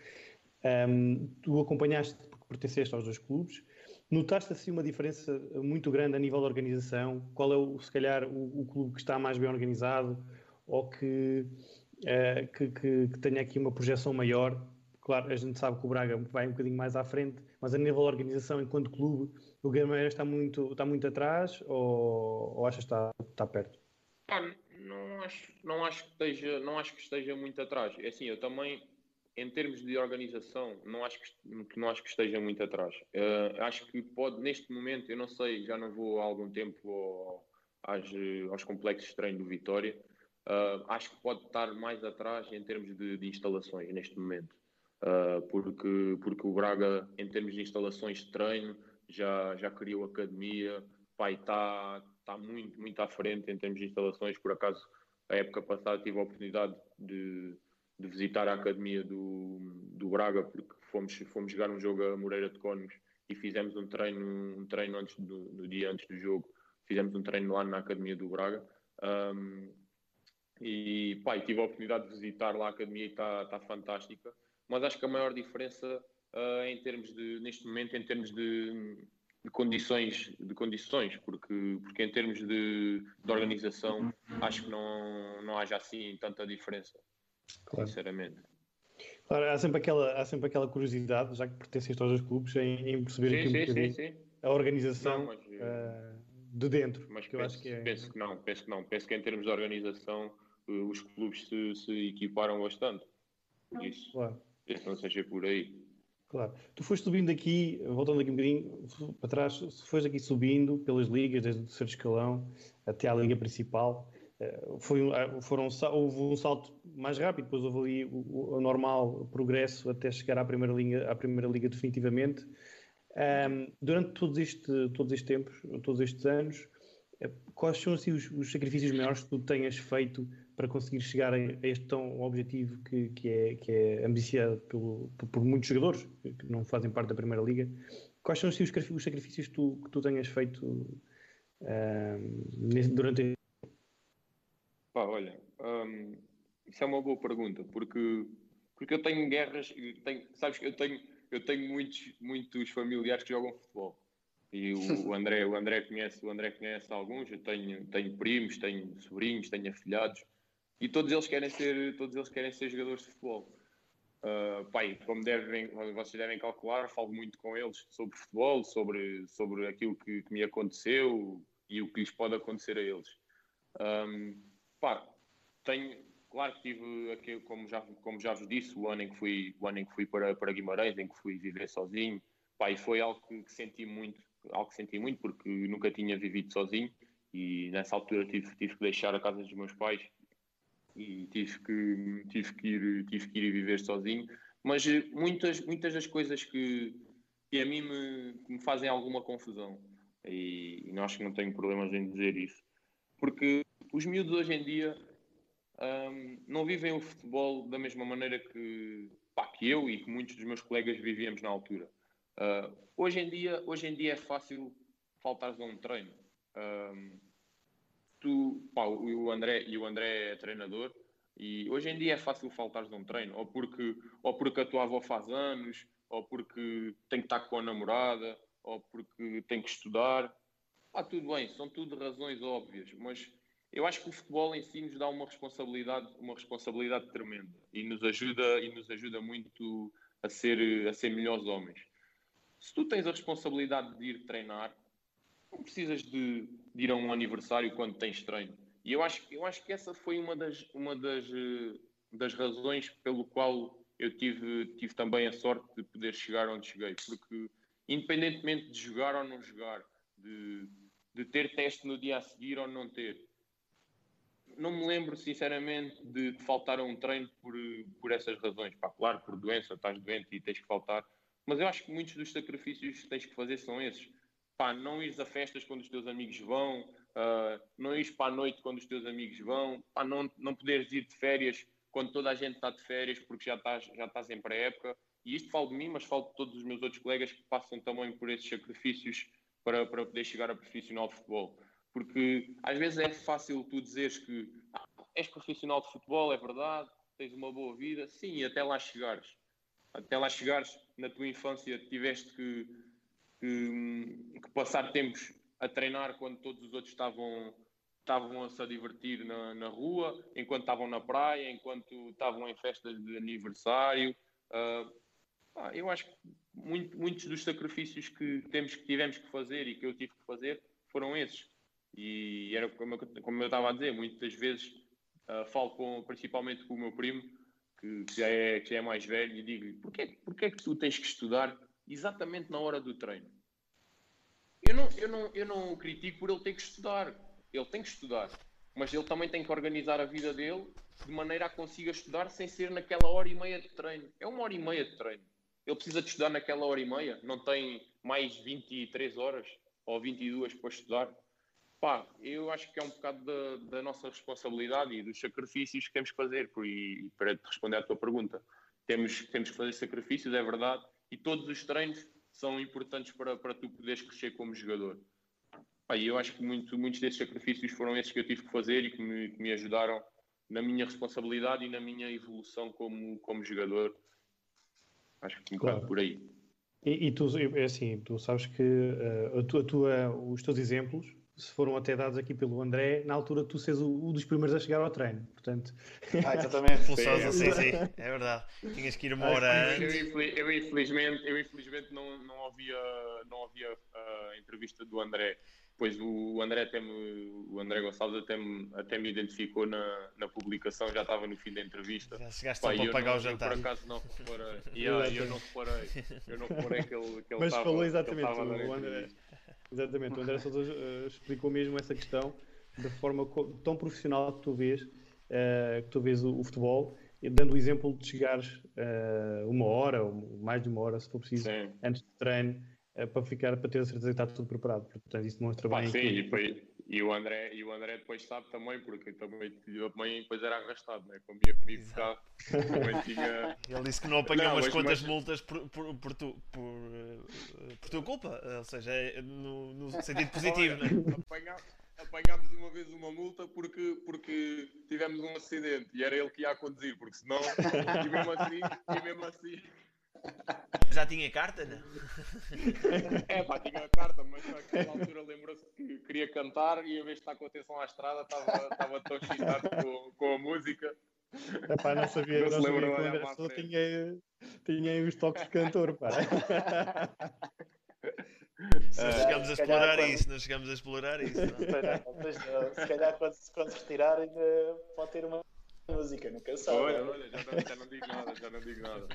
Um, tu acompanhaste porque pertenceste aos dois clubes. Notaste assim uma diferença muito grande a nível da organização? Qual é, o, se calhar, o, o clube que está mais bem organizado ou que, uh, que, que, que tenha aqui uma projeção maior? Claro, a gente sabe que o Braga vai um bocadinho mais à frente, mas a nível da organização, enquanto clube, o Guilherme está muito, está muito atrás ou, ou achas que está, está perto? Não acho, não acho que esteja, não acho que esteja muito atrás. É assim, eu também, em termos de organização, não acho que, não acho que esteja muito atrás. Uh, acho que pode, neste momento, eu não sei, já não vou há algum tempo ao, aos complexos de treino do Vitória. Uh, acho que pode estar mais atrás em termos de, de instalações neste momento. Uh, porque, porque o Braga, em termos de instalações de treino, já, já criou academia, pai, está está muito, muito à frente em termos de instalações. Por acaso, a época passada tive a oportunidade de, de visitar a academia do, do Braga, porque fomos, fomos jogar um jogo a Moreira de Cónegos e fizemos um treino, um treino antes do, no dia antes do jogo. Fizemos um treino lá na academia do Braga. Um, E e tive a oportunidade de visitar lá a academia e está tá fantástica. Mas acho que a maior diferença uh, em termos de, neste momento, em termos de, de, condições, de condições, porque, porque em termos de, de organização acho que não, não haja assim tanta diferença, claro. sinceramente. Claro, há sempre, aquela, há sempre aquela curiosidade, já que pertenceste aos dois clubes, em, em perceber sim, aqui um sim, sim, a organização não, mas, uh, de dentro. Mas que penso, que é... penso, que não, penso que não. Penso que em termos de organização uh, os clubes se, se equiparam bastante. Isso. Claro. Penso não seja por aí. Claro. Tu foste subindo aqui, voltando aqui um bocadinho para trás, foste aqui subindo pelas ligas, desde o terceiro escalão até à liga principal. Eh, foi, eh, foram, houve um salto mais rápido, depois houve ali o, o normal progresso até chegar à primeira liga, à primeira liga definitivamente. Um, durante todos, este, todos estes tempos, todos estes anos, eh, quais são assim, os, os, sacrifícios maiores que tu tenhas feito para conseguir chegar a, este tão objetivo que, que, é, que é ambiciado pelo, por, muitos jogadores que não fazem parte da Primeira Liga? Quais são os, os sacrifícios que tu, que tu tenhas feito durante Pá, olha, isso é uma boa pergunta, porque, porque eu tenho guerras, tenho, sabes que eu tenho, eu tenho muitos, muitos familiares que jogam futebol. E o, André, o André conhece, o André conhece alguns, eu tenho, tenho primos, tenho sobrinhos, tenho afilhados, e todos eles querem ser, todos eles querem ser jogadores de futebol. Uh, pai, como devem, vocês devem calcular, falo muito com eles sobre futebol, sobre, sobre aquilo que, que me aconteceu e o que lhes pode acontecer a eles. Um, Pá, tenho, claro que tive, aqui, como, já, como já vos disse, o ano em que fui, o ano em que fui para, para Guimarães, em que fui viver sozinho, e foi algo que, que senti muito, algo que senti muito, porque nunca tinha vivido sozinho e nessa altura tive, tive que deixar a casa dos meus pais e tive que, tive que, ir, tive que ir viver sozinho. Mas eh, muitas, muitas das coisas que, que a mim me, me fazem alguma confusão, e, e acho que não tenho problemas em dizer isso, porque os miúdos hoje em dia um, não vivem o futebol da mesma maneira que, pá, que eu e que muitos dos meus colegas vivíamos na altura. Uh, hoje, em dia, hoje em dia é fácil faltares a um treino. Um, tu, pá, o André, e o André é treinador, e hoje em dia é fácil faltares a um treino, ou porque, ou porque a tua avó faz anos, ou porque tem que estar com a namorada, ou porque tem que estudar. Ah, tudo bem, são tudo razões óbvias, mas eu acho que o futebol em si nos dá uma responsabilidade, uma responsabilidade tremenda e nos ajuda e nos ajuda muito a ser a ser melhores homens. Se tu tens a responsabilidade de ir treinar, não precisas de, de ir a um aniversário quando tens treino. E eu acho, eu acho que essa foi uma das, uma das, eh, das razões pelo qual eu tive, tive também a sorte de poder chegar onde cheguei. Porque, independentemente de jogar ou não jogar, de, de ter teste no dia a seguir ou não ter, não me lembro, sinceramente, de, faltar a um treino por, por essas razões. Pá, claro, por doença, estás doente e tens que faltar. Mas eu acho que muitos dos sacrifícios que tens que fazer são esses. Pá, não ires a festas quando os teus amigos vão, uh, não ires para a noite quando os teus amigos vão, pá, não, não poderes ir de férias quando toda a gente está de férias porque já estás, já estás em pré-época. E isto falo de mim, mas falo de todos os meus outros colegas que passam também por esses sacrifícios para, para poder chegar a profissional de futebol. Porque às vezes é fácil tu dizeres que ah, és profissional de futebol, é verdade, tens uma boa vida, sim, até lá chegares. Até lá chegares, na tua infância, tiveste que, que, que passar tempos a treinar quando todos os outros estavam, estavam a se divertir na, na rua, enquanto estavam na praia, enquanto estavam em festas de aniversário. Uh, eu acho que muito, muitos dos sacrifícios que, temos, que tivemos que fazer e que eu tive que fazer foram esses. E era como eu, como eu estava a dizer, muitas vezes uh, falo com, principalmente com o meu primo, que, que, já, é, que já é mais velho, e digo-lhe: porquê, porquê é que tu tens que estudar exatamente na hora do treino? Eu não, eu, não, eu não critico por ele ter que estudar, ele tem que estudar, mas ele também tem que organizar a vida dele de maneira a consiga estudar sem ser naquela hora e meia de treino. É uma hora e meia de treino. Ele precisa de estudar naquela hora e meia, não tem mais 23 horas ou 22 para estudar. Pá, eu acho que é um bocado da, da, nossa responsabilidade e dos sacrifícios que temos que fazer. E para responder à tua pergunta, temos, temos que fazer sacrifícios, é verdade, e todos os treinos são importantes para, para tu poderes crescer como jogador. Pá, eu acho que muito, muitos desses sacrifícios foram esses que eu tive que fazer e que me, que me ajudaram na minha responsabilidade e na minha evolução como, como jogador. Acho que um claro. por aí. E, e, tu, é assim, tu sabes que uh, a tua, a tua, os teus exemplos se foram até dados aqui pelo André, na altura tu seres o, um dos primeiros a chegar ao treino, portanto... Ah, exatamente. Pulsosa, sim, sim, é verdade. Tinhas que ir uma hora antes. Eu, eu, infelizmente, eu infelizmente não, não ouvia, não ouvia a entrevista do André, pois o André até me, o André Gonçalves até me, até me identificou na, na publicação, já estava no fim da entrevista. Já chegaste Pá, para pagar não, o jantar. Eu, por acaso não reparei, yeah, eu não reparei, eu não reparei que ele, que ele Mas estava, falou exatamente, o André... Exatamente, o André Sousa uh, explicou mesmo essa questão da forma tão profissional que tu vês, uh, que tu vês o, o, futebol, dando o exemplo de chegares uh, uma hora, ou mais de uma hora, se for preciso, sim. antes do treino, para ficar, para ter a certeza que está tudo preparado. Portanto, isso demonstra Pá, bem. Sim, que... e, foi, e, o André, e o André depois sabe também, porque também, eu também depois era arrastado, né? comia comigo ficava, tinha... Ele disse que não apanhou não, umas quantas mas... multas por, por, por, tu, por, por tua culpa, ou seja, é no, no sentido positivo, Olha, né? Apanhámos uma vez uma multa porque, porque tivemos um acidente e era ele que ia a conduzir, porque senão, e mesmo assim, e mesmo assim já tinha carta, não? É pá, tinha carta, mas naquela altura lembrou-se que queria cantar e em vez de estar com atenção à estrada estava, tão excitado com, com a música. É pá, não sabia, não, não sabia que o André só tinha, tinha os toques de cantor, pá. Não chegamos a explorar quando... isso, não chegamos a explorar isso. Não. se calhar quando, quando se retirar ainda pode ter uma música, nunca sabe. Olha, olha, já não, já não digo nada, já não digo nada.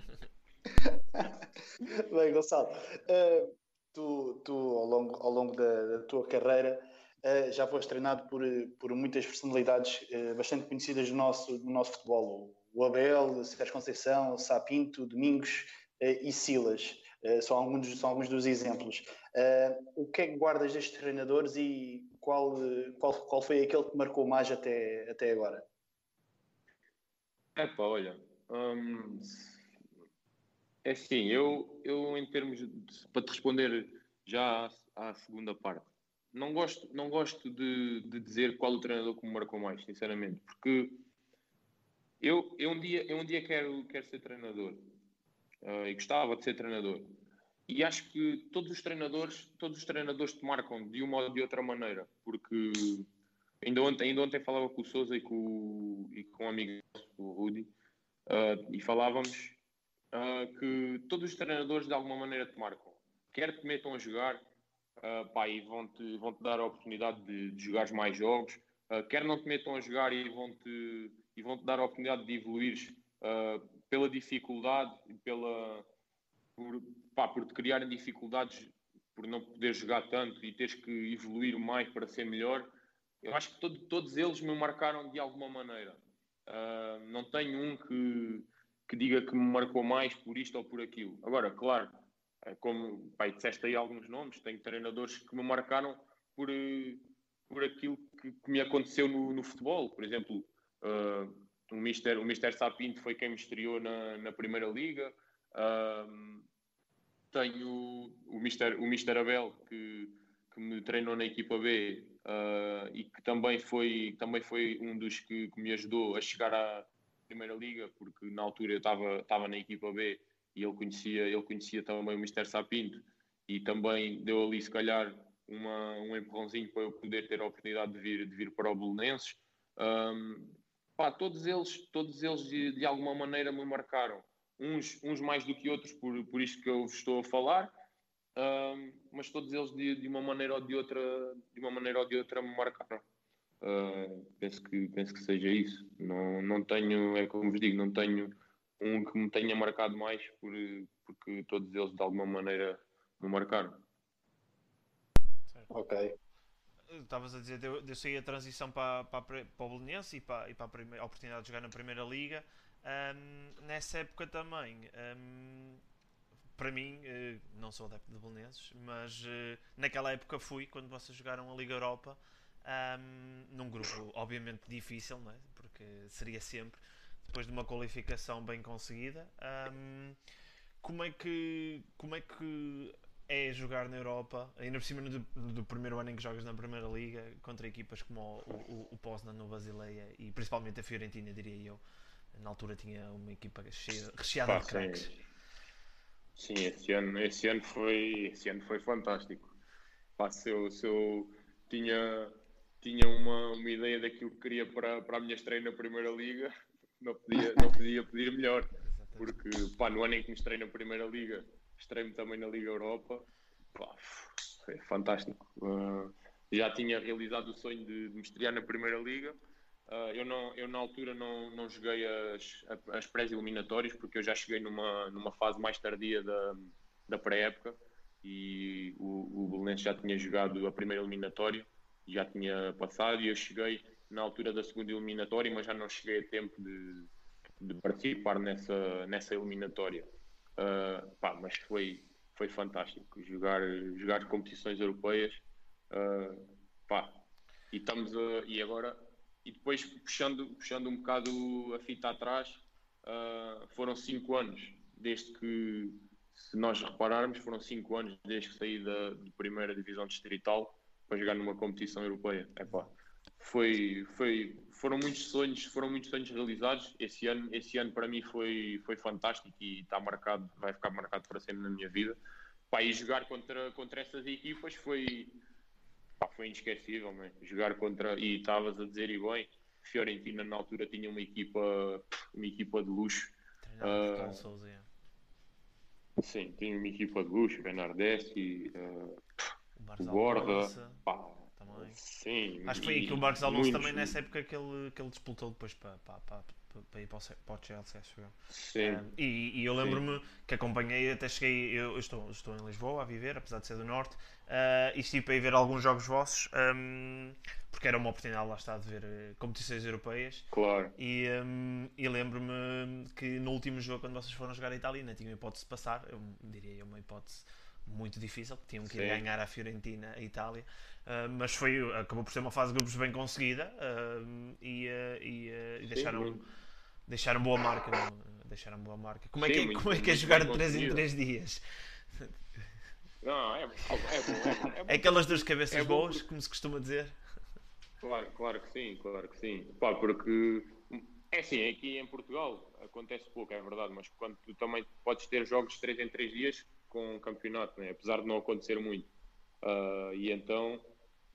Bem, Gonçalo, uh, tu, tu ao longo, ao longo da, da tua carreira uh, já foste treinado por, por muitas personalidades uh, bastante conhecidas do nosso, do nosso futebol. O Abel, Sérgio Conceição, Sapinto, Domingos e Silas. são, alguns, são alguns dos exemplos. o que é que guardas destes treinadores e qual, qual, qual foi aquele que marcou mais até, até agora? É pá, olha, hum, é sim, eu, eu em termos de, para te responder já à, à, segunda parte, não gosto, não gosto de, de, dizer qual o treinador que me marcou mais, sinceramente, porque eu, eu um dia, eu um dia quero, quero ser treinador uh, e gostava de ser treinador. E acho que todos os treinadores, todos os treinadores te marcam de uma ou de outra maneira, porque ainda ontem, ainda ontem falava com o Souza e com, e com um amigo, o Rudy, uh, e falávamos uh, que todos os treinadores de alguma maneira te marcam. Quer te metam a jogar uh, pá, e vão-te vão -te dar a oportunidade de, de jogares mais jogos, uh, quer não te metam a jogar e vão-te vão dar a oportunidade de evoluir uh, pela dificuldade pela, por, pá, por te criarem dificuldades por não poder jogar tanto e teres que evoluir mais para ser melhor. Eu acho que todo, todos eles me marcaram de alguma maneira. Uh, não tenho um que, que diga que me marcou mais por isto ou por aquilo. Agora, claro, é como pai, disseste aí alguns nomes, tenho treinadores que me marcaram por, eh, por aquilo que, que me aconteceu no, no, futebol. Por exemplo, uh, o, Mister, o Mister Sapinto foi quem me estreou na, na Primeira Liga. Uh, tenho o Mister, o Mister Abel, que, que me treinou na equipa B uh, e que também foi, também foi um dos que, que me ajudou a chegar a Primeira Liga, porque na altura eu estava, estava na equipa B e ele conhecia, ele conhecia também o Mister Sapinto e também deu ali, se calhar, uma, um empurrãozinho para eu poder ter a oportunidade de vir, de vir para o Bolonenses. Um, pá, todos eles, todos eles de, de, alguma maneira me marcaram. Uns, uns mais do que outros, por, por isto que eu estou a falar, um, mas todos eles de, de uma maneira ou de outra, de uma maneira ou de outra me marcaram. Uh, penso, que, penso que seja isso. Não, não tenho, é como vos digo, não tenho um que me tenha marcado mais por, porque todos eles de alguma maneira me marcaram. Certo. Ok. Estavas a dizer, deu, deu sair a transição para, para, para o Belenense e para, e para a, primeira, a oportunidade de jogar na Primeira Liga. Um, nessa época também, um, para mim, uh, não sou adepto de Belenenses, mas uh, naquela época fui, quando vocês jogaram a Liga Europa, um, num grupo obviamente difícil, não é? porque seria sempre depois de uma qualificação bem conseguida. Um, como é que como é que é jogar na Europa, ainda por cima do, do, primeiro ano em que jogas na Primeira Liga, contra equipas como o, o, o Poznan no Basileia e principalmente a Fiorentina, diria eu. Na altura tinha uma equipa cheia, recheada Pá, de craques. Sim. sim, esse ano, esse ano foi, esse ano foi fantástico. Pá, se eu, se eu tinha, tinha uma, uma ideia daquilo que queria para, para a minha estreia na Primeira Liga, não podia, não podia pedir melhor. Porque pá, no ano em que me estrei na Primeira Liga, estrei-me também na Liga Europa. Pá, foi fantástico. Uh, já tinha realizado o sonho de, de me estrear na Primeira Liga. Uh, eu, não, eu, na altura, não, não joguei as, as pré-eliminatórias, porque eu já cheguei numa, numa fase mais tardia da, da pré-época e o, o Belenenses já tinha jogado a primeira eliminatória, já tinha passado, e eu cheguei na altura da segunda eliminatória, mas já não cheguei a tempo de, de participar nessa, nessa eliminatória. Uh, pá, mas foi, foi fantástico jogar, jogar competições europeias. Uh, pá, e estamos a, e agora e depois puxando, puxando um bocado a fita atrás, uh, foram cinco anos desde que, se nós repararmos, foram cinco anos desde que saí da, da primeira divisão distrital para jogar numa competição europeia. Epá, foi, foi, foram muitos sonhos, foram muitos sonhos realizados. Esse ano, esse ano para mim foi, foi fantástico e está marcado, vai ficar marcado para sempre na minha vida. Pá, e jogar contra, contra essas equipas foi, pá, foi inesquecível, né? jogar contra, e estavas a dizer e bem, Fiorentina na altura tinha uma equipa, uma equipa de luxo. Uh. Sim, tinha uma equipa de luxo, Bernardeschi, uh, o Borda, pá, também. Sim, Acho que foi aí que o Marcos Alonso também nessa época que ele, que ele disputou depois para, para, para, para ir para o, para o Chelsea, acho eu. Sim. Um, e, e, eu lembro-me que acompanhei, até cheguei, eu, eu, estou, estou em Lisboa a viver, apesar de ser do Norte, uh, e estive para ir ver alguns jogos vossos, um, porque era uma oportunidade lá está de ver uh, competições europeias. Claro. E, um, e lembro-me que no último jogo, quando vocês foram jogar a Itália, ainda tinha uma hipótese de passar, eu diria uma hipótese muito difícil, tinham que ir ganhar a Fiorentina, a Itália, uh, mas foi, acabou por ser uma fase de grupos bem conseguida uh, e, uh, e, e, deixaram, deixaram boa marca. Deixaram boa marca. Como é que, muito, como é, que é jogar de 3 em 3 dias? Não, é, é, é, é, aquelas duas cabeças boas, como se costuma dizer. Claro, claro que sim, claro que sim. Pá, porque é assim, aqui em Portugal acontece pouco, é verdade, mas quando tu também podes ter jogos de 3 em 3 dias, com o campeonato, né? apesar de não acontecer muito. Uh, e então,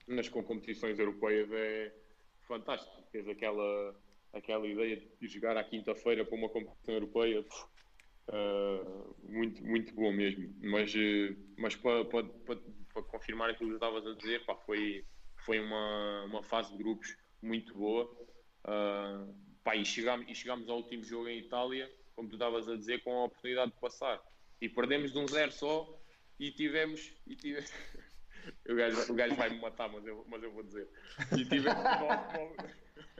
nas com competições europeias é fantástico. Tens aquela, aquela ideia de jogar à quinta-feira para uma competição europeia, uh, muito, muito bom mesmo. Mas, uh, mas para, para, para, para, confirmar aquilo que estavas a dizer, pá, foi, foi uma, uma fase de grupos muito boa. Uh, pá, e, chegámos, e chegámos ao último jogo em Itália, como tu estavas a dizer, com a oportunidade de passar e perdemos de um zero só e tivemos. E tivemos... o, gajo, o gajo vai me matar, mas eu, mas eu vou dizer. E tivemos uma,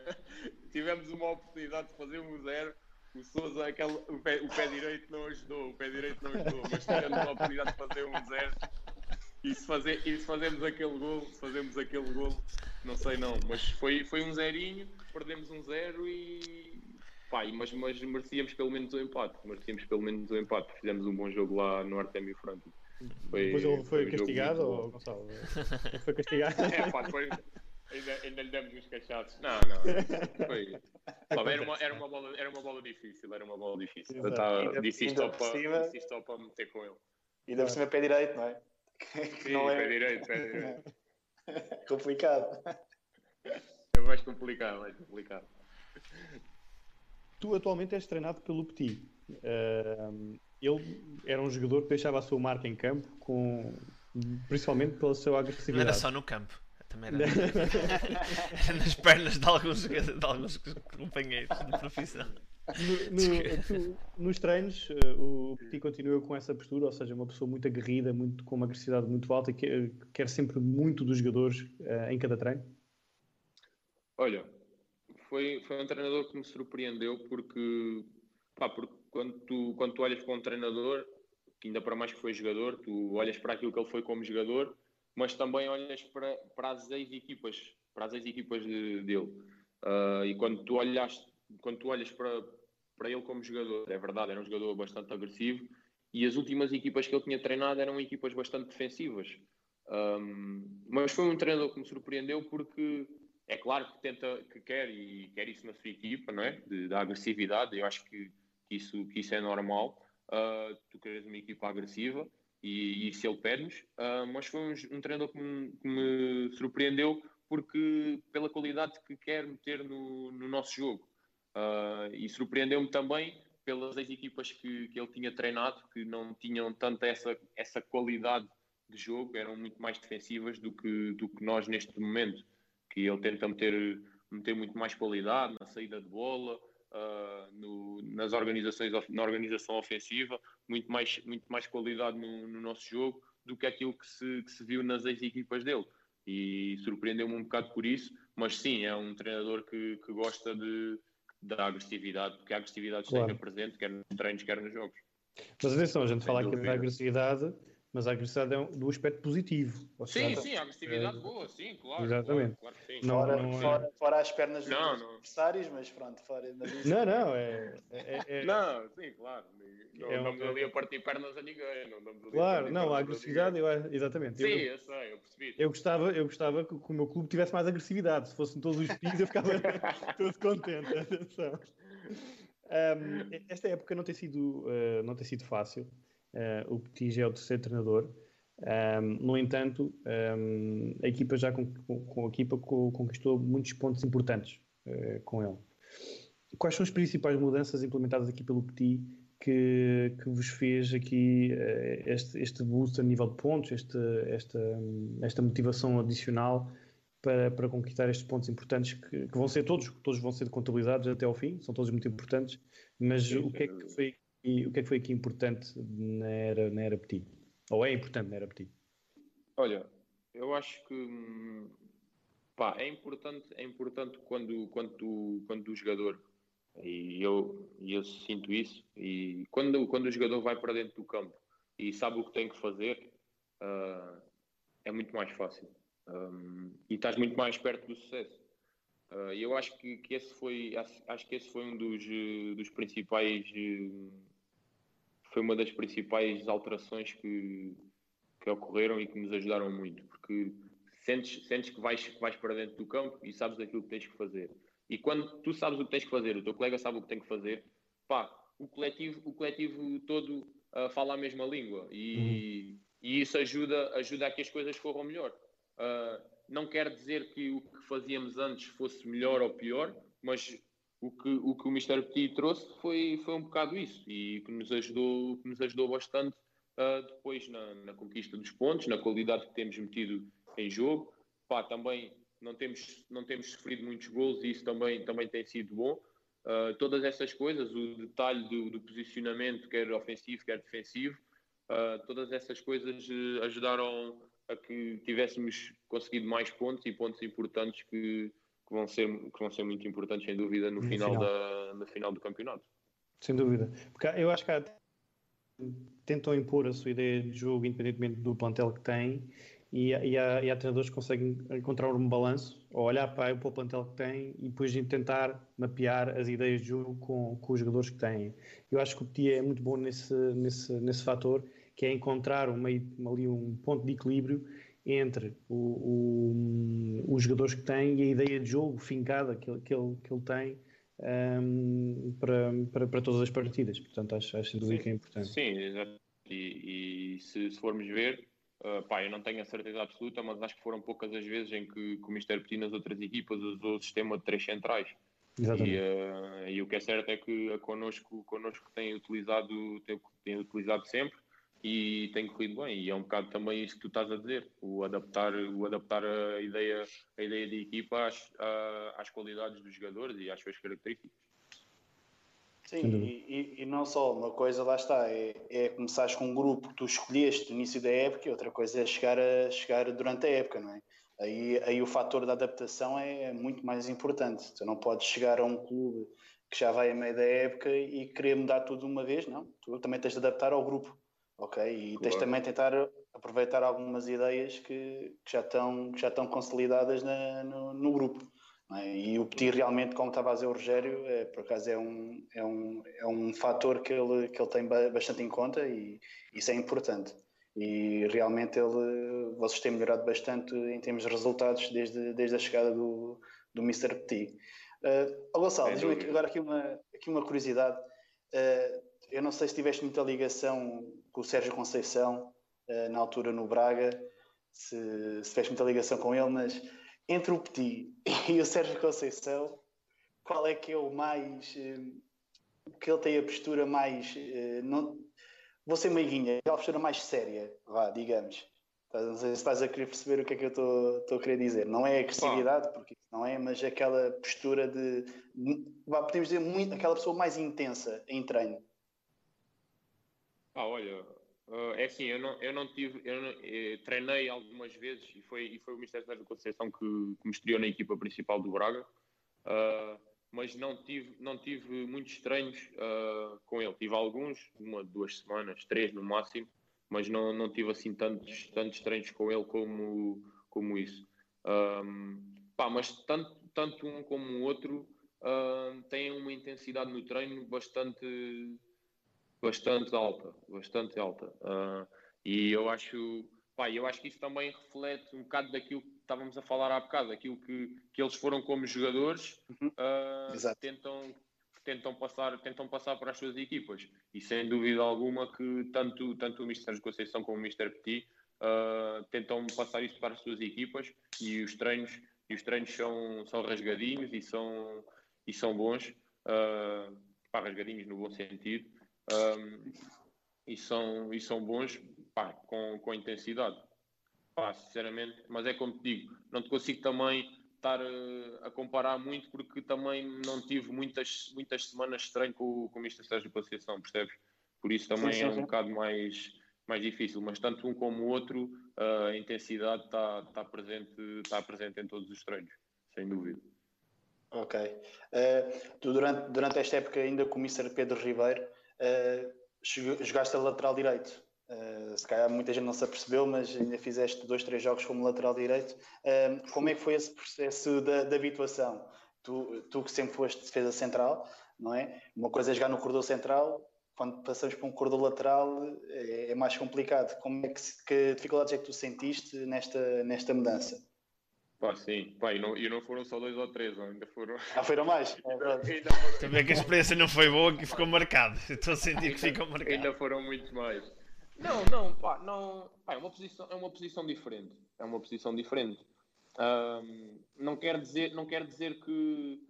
tivemos uma oportunidade de fazer um zero. O Souza, aquele, o, pé, o pé direito não ajudou, o pé direito não ajudou, mas tivemos uma oportunidade de fazer um zero. E se, fazer, e se fazemos aquele gol, se fazemos aquele gol, não sei não, mas foi, foi um zerinho, perdemos um zero e Pá, mas, mas merecíamos pelo menos o um empate. Merecíamos pelo menos o um empate. Fizemos um bom jogo lá no Artemio Franco. Foi, Depois ele foi, foi um castigado ou Gonçalo? foi castigado? É, pá, depois ainda, ainda lhe demos uns cachados. Não, não. Foi. Pá, era, uma, era, uma bola, era uma bola difícil. Era uma bola difícil. Eu tava, disse isto para, para meter com ele. E ainda por cima pé direito, não é? Que Sim, não é... pé direito, pé direito. complicado. É mais complicado, mais complicado tu atualmente és treinado pelo Petit. Uh, ele era um jogador que deixava a sua marca em campo, com, principalmente pela sua agressividade. Não era só no campo, também era, era nas pernas de alguns, de alguns companheiros de profissão. No, no, tu, nos treinos, uh, o Petit continua com essa postura, ou seja, uma pessoa muito aguerrida, muito, com uma agressividade muito alta e que, quer sempre muito dos jogadores uh, em cada treino? Olha, foi, foi um treinador que me surpreendeu porque, pá, porque quando, tu, quando tu olhas para um treinador, que ainda para mais que foi jogador, tu olhas para aquilo que ele foi como jogador, mas também olhas para, para as ex-equipas, para as ex-equipas de, dele. Uh, e quando tu olhas, quando tu olhas para, para ele como jogador, é verdade, era um jogador bastante agressivo e as últimas equipas que ele tinha treinado eram equipas bastante defensivas. Um, mas foi um treinador que me surpreendeu porque é claro que tenta, que quer e quer isso na sua equipa, não é? De, da agressividade, eu acho que, que, isso, que isso é normal. Uh, tu queres uma equipa agressiva e, e se ele pede-nos, uh, mas foi um, um treinador que me, que me, surpreendeu porque pela qualidade que quer meter no, no nosso jogo. Uh, e surpreendeu-me também pelas equipas que, que ele tinha treinado, que não tinham tanta essa, essa qualidade de jogo, eram muito mais defensivas do que, do que nós neste momento que ele tenta meter, meter muito mais qualidade na saída de bola, uh, no, nas organizações, na organização ofensiva, muito mais, muito mais qualidade no, no nosso jogo do que aquilo que se, que se viu nas ex-equipas dele. E surpreendeu-me um bocado por isso, mas sim, é um treinador que, que gosta de, da agressividade, porque a agressividade claro. esteja presente, quer nos treinos, quer nos jogos. Mas atenção, a gente Sem fala aqui da agressividade mas a agressividade é do aspecto positivo. Sim, sim, a agressividade é, boa, sim, claro. Exatamente. Claro, claro não, fora, não é... fora, fora, as pernas não, dos adversários, mas pronto, fora. Mas não, não, é, é, é, Não, sim, claro. Não é damos ali a partir pernas a ninguém. Não damos ali claro, a não, a agressividade, eu, exatamente. Sim, eu, eu, sei, eu percebi. Eu gostava, eu gostava que, que o meu clube tivesse mais agressividade. Se fossem todos os pins, eu ficava todo contente. Atenção. Um, esta época não tem sido, uh, não tem sido fácil. Uh, o Petit é o terceiro treinador. Um, no entanto, um, a equipa já com, com, a equipa conquistou muitos pontos importantes uh, com ele. Quais são as principais mudanças implementadas aqui pelo Petit que, que vos fez aqui uh, este, este boost a nível de pontos, este, esta, esta motivação adicional para, para conquistar estes pontos importantes que, que, vão ser todos, todos vão ser contabilizados até ao fim, são todos muito importantes, mas Sim, o que é que foi o que é que foi aqui importante na era, na era Petit? Ou é importante na era Petit? Olha, eu acho que pá, é importante, é importante quando, quando, quando o jogador, e eu, eu sinto isso, e quando, quando o jogador vai para dentro do campo e sabe o que tem que fazer, uh, é muito mais fácil. Um, e estás muito mais perto do sucesso. Uh, eu acho que, que esse foi acho, acho, que esse foi um dos, dos principais foi uma das principais alterações que, que ocorreram e que nos ajudaram muito, porque sentes, sentes que vais, vais para dentro do campo e sabes aquilo que tens que fazer. E quando tu sabes o que tens que fazer, o teu colega sabe o que tem que fazer, pá, o coletivo, o coletivo todo uh, fala a mesma língua e, uhum. e, isso ajuda, ajuda a que as coisas corram melhor. Uh, não quer dizer que o que fazíamos antes fosse melhor ou pior, mas o que o, que o Mr. Petit trouxe foi, foi um bocado isso e que nos ajudou, que nos ajudou bastante uh, depois na, na, conquista dos pontos, na qualidade que temos metido em jogo. Pá, também não temos, não temos sofrido muitos gols e isso também, também tem sido bom. Uh, todas essas coisas, o detalhe do, do, posicionamento, quer ofensivo, quer defensivo, uh, todas essas coisas ajudaram a que tivéssemos conseguido mais pontos e pontos importantes que, que vão ser, que vão ser muito importantes, sem dúvida, no, no final, final, Da, no final do campeonato. Sem dúvida. Porque eu acho que há, tentam impor a sua ideia de jogo independentemente do plantel que têm e, e, há, e há treinadores que conseguem encontrar um balanço ou olhar para, para o plantel que têm e depois tentar mapear as ideias de jogo com, com os jogadores que têm. Eu acho que o Petit é muito bom nesse, nesse, nesse fator, que é encontrar uma, ali um ponto de equilíbrio entre o, o, os jogadores que tem e a ideia de jogo fincada que ele, que ele, que ele tem um, para, para, para todas as partidas. Portanto, acho, acho sem dúvida que é importante. Sim, exato. E, e se, se, formos ver, uh, pá, eu não tenho a certeza absoluta, mas acho que foram poucas as vezes em que, que o Mister Petit nas outras equipas usou o sistema de três centrais. Exatamente. E, uh, e o que é certo é que a connosco, connosco tem utilizado, tem, tem utilizado sempre e tem corrido bem. E é um bocado também isso que tu estás a dizer, o adaptar, o adaptar a ideia, a ideia de equipa às, às qualidades dos jogadores e às suas características. Sim, e, e, não só, uma coisa lá está, é, é começares com um grupo que tu escolheste no início da época e outra coisa é chegar, a, chegar durante a época, não é? Aí, aí o fator da adaptação é muito mais importante. Tu não podes chegar a um clube que já vai a meio da época e querer mudar tudo de uma vez, não. Tu também tens de adaptar ao grupo ok? E claro. tens também tentar aproveitar algumas ideias que, que, já, estão, que já estão consolidadas na, no, no, grupo. É? E o Petit realmente, como estava a dizer o Rogério, é, por acaso é um, é um, é um fator que ele, que ele tem bastante em conta e isso é importante. E realmente ele, vocês têm melhorado bastante em termos de resultados desde, desde a chegada do, do Mr. Petit. Uh, oh Gonçalo, diz-me agora aqui uma, aqui uma curiosidade. Uh, eu não sei se tiveste muita ligação com o Sérgio Conceição uh, na altura no Braga, se, se tiveste muita ligação com ele, mas entre o Petit e o Sérgio Conceição, qual é que é o mais. Uh, que ele tem a postura mais. Uh, não, vou ser meiguinha, a postura mais séria, vá, digamos. Não sei se estás a querer perceber o que é que eu estou a querer dizer. Não é agressividade, porque não é, mas aquela postura de. Podemos dizer muito, aquela pessoa mais intensa em treino. Ah, olha, Uh, é assim, eu não, eu não tive, eu, não, eh, treinei algumas vezes e foi, e foi o Ministério da Conceição que, que me estreou na equipa principal do Braga, uh, mas não tive, não tive muitos treinos uh, com ele. Tive alguns, uma, duas semanas, três no máximo, mas não, não tive assim tantos, tantos treinos com ele como, como isso. Um, pá, mas tanto, tanto um como o outro têm uma intensidade no treino bastante bastante alta, bastante alta. Uh, e eu acho, pá, eu acho que isso também reflete um bocado daquilo que estávamos a falar há bocado, aquilo que, que eles foram como jogadores, uh, tentam, tentam, passar, tentam passar para as suas equipas. E sem dúvida alguma que tanto, tanto o Mr. Conceição como o Mr. Petit uh, tentam passar isso para as suas equipas e os treinos, e os treinos são, são rasgadinhos e são, e são bons, uh, pá, rasgadinhos no bom sentido um, e, são, e são bons pá, com, com intensidade. Pá, sinceramente, mas é como te digo, não te consigo também estar a comparar muito porque também não tive muitas, muitas semanas de treino com, com o Mr. Sérgio Conceição, percebes? Por isso também sim, sim, é um sim. bocado mais, mais difícil, mas tanto um como o outro, uh, a intensidade está tá presente, tá presente em todos os treinos, sem dúvida. Ok. Uh, tu durante, durante esta época ainda com o Mr. Pedro Ribeiro, uh, jogaste a lateral direito. Uh, se calhar muita gente não se apercebeu, mas ainda fizeste dois, três jogos como lateral direito. Uh, como é que foi esse processo de habituação? Tu, tu que sempre foste defesa central, não é? Uma coisa é jogar no corredor central, quando passamos para um corredor lateral é, é mais complicado. Como é que, que dificuldades é que tu sentiste nesta, nesta mudança? Pá, sim. Pá, e, não, e não foram só dois ou três, ainda foram. Ah, foram mais? ainda, foram... Também que a experiência não foi boa que ficou marcado. Estou a sentir que ficou marcado. Ainda foram muitos mais. Não, não, pá, não. Pá, é, uma posição, é uma posição diferente. É uma posição diferente. Um, não quer dizer, não quer dizer que,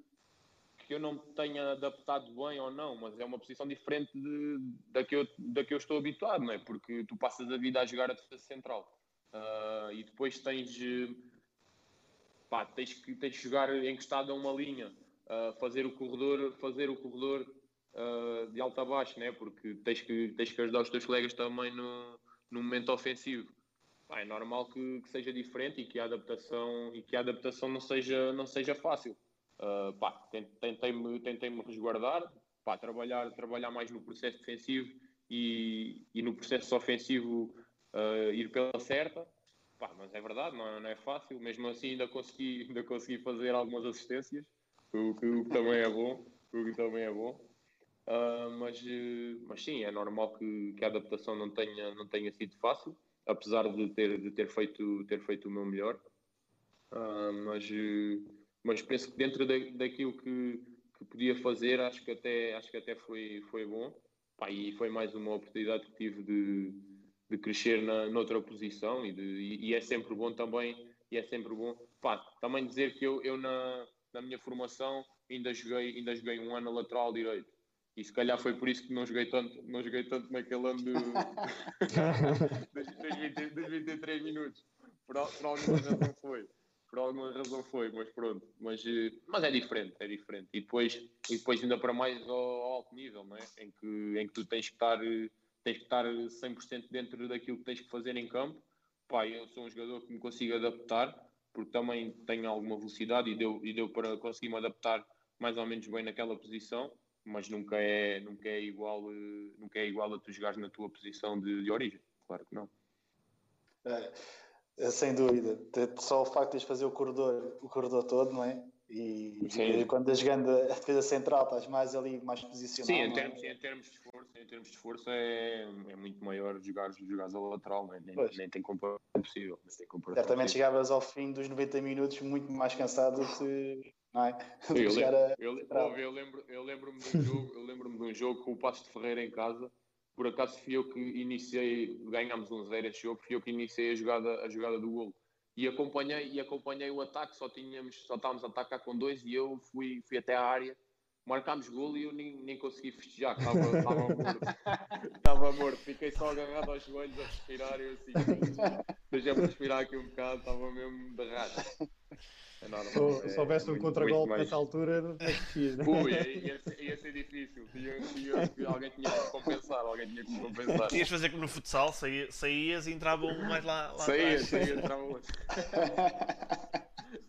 que eu não tenha adaptado bem ou não, mas é uma posição diferente de, da, que eu, da que eu estou habituado, não é? Porque tu passas a vida a jogar a defesa central uh, e depois tens pá, tens que, tens que jogar encostado a uma linha, uh, fazer o corredor, fazer o corredor uh, de alto a baixo, né? porque tens que, tens que ajudar os teus colegas também no, no momento ofensivo. Pá, é normal que, que, seja diferente e que a adaptação, e que a adaptação não, seja, não seja fácil. Uh, pá, tentei-me tentei -me resguardar, pá, trabalhar, trabalhar mais no processo defensivo e, e no processo ofensivo uh, ir pela certa. Pá, mas é verdade, não, não, é fácil. Mesmo assim, ainda consegui, ainda consegui fazer algumas assistências, o que, o que também é bom. O que também é bom. Uh, mas, mas sim, é normal que, que, a adaptação não tenha, não tenha sido fácil, apesar de ter, de ter, feito, ter feito o meu melhor. Uh, mas, mas penso que dentro da, daquilo que, que podia fazer, acho que até, acho que até foi, foi bom. Pá, e foi mais uma oportunidade que tive de, de crescer na, noutra posição e, de, e, e, é sempre bom também e é sempre bom. Pá, também dizer que eu, eu na, na minha formação ainda joguei, ainda joguei um ano lateral direito. E se calhar foi por isso que não joguei tanto, não joguei tanto naquele ano de, dos 23 minutos. Por, por alguma razão foi. Por alguma razão foi, mas pronto. Mas, mas é diferente, é diferente. E depois, e depois ainda para mais ao, ao alto nível, não é? em, que, em que tu tens que estar tens que estar 100% dentro daquilo que tens que fazer em campo. Pá, eu sou um jogador que me consigo adaptar, porque também tenho alguma velocidade e deu, e deu para conseguir me adaptar mais ou menos bem naquela posição, mas nunca é, nunca é, igual, eh, nunca é igual a tu jogares na tua posição de, de origem. Claro que não. É, sem dúvida. Só o facto de fazer o corredor, o corredor todo, não é? E, e quando estás jogando a defesa central, estás mais ali, mais posicionado. Sim, em é? termos, em termos de esforço, em termos de esforço é, é muito maior jogar, jogar a lateral, né? nem, nem tem comparação possível. Tem comparação Certamente possível. chegavas ao fim dos 90 minutos muito mais cansado do que. Não é? eu, lembro, eu, eu, lembro, eu lembro-me de um jogo, eu lembro-me de um jogo com o Passo de Ferreira em casa. Por acaso fui eu que iniciei, ganhámos um zero esse jogo, fui eu que iniciei a jogada, a jogada do golo e acompanhei, e acompanhei o ataque, só, tínhamos, só estávamos a atacar com dois e eu fui, fui até à área, marcámos golo e eu nem, nem consegui festejar, estava, estava morto. estava morto, fiquei só agarrado aos joelhos a respirar e eu assim, deixa-me respirar aqui um bocado, estava mesmo de rato. É normal, se, é, houvesse um contragolpe mais... nessa altura, não é que Ui, ia, ia, ser difícil. Ia, ia, alguém tinha que compensar, alguém tinha que compensar. Tinhas fazer como no futsal, saía, saías e entrava um mais lá, lá saía, atrás. Saía, entrava outro.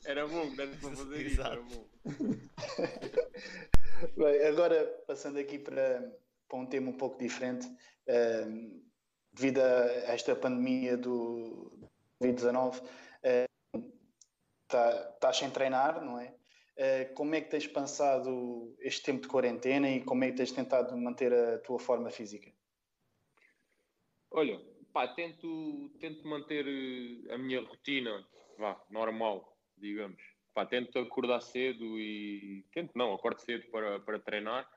Era bom, deve para fazer isso, era bom. Bem, agora passando aqui para, para um tema um pouco diferente, uh, devido a esta pandemia do Covid-19, uh, tá, estás sem treinar, não é? Uh, como é que tens pensado este tempo de quarentena e como é que tens tentado manter a tua forma física? Olha, pá, tento, tento manter eh, a minha rotina, vá, normal, digamos. Pá, tento acordar cedo e... Tento não, acordo cedo para, para treinar.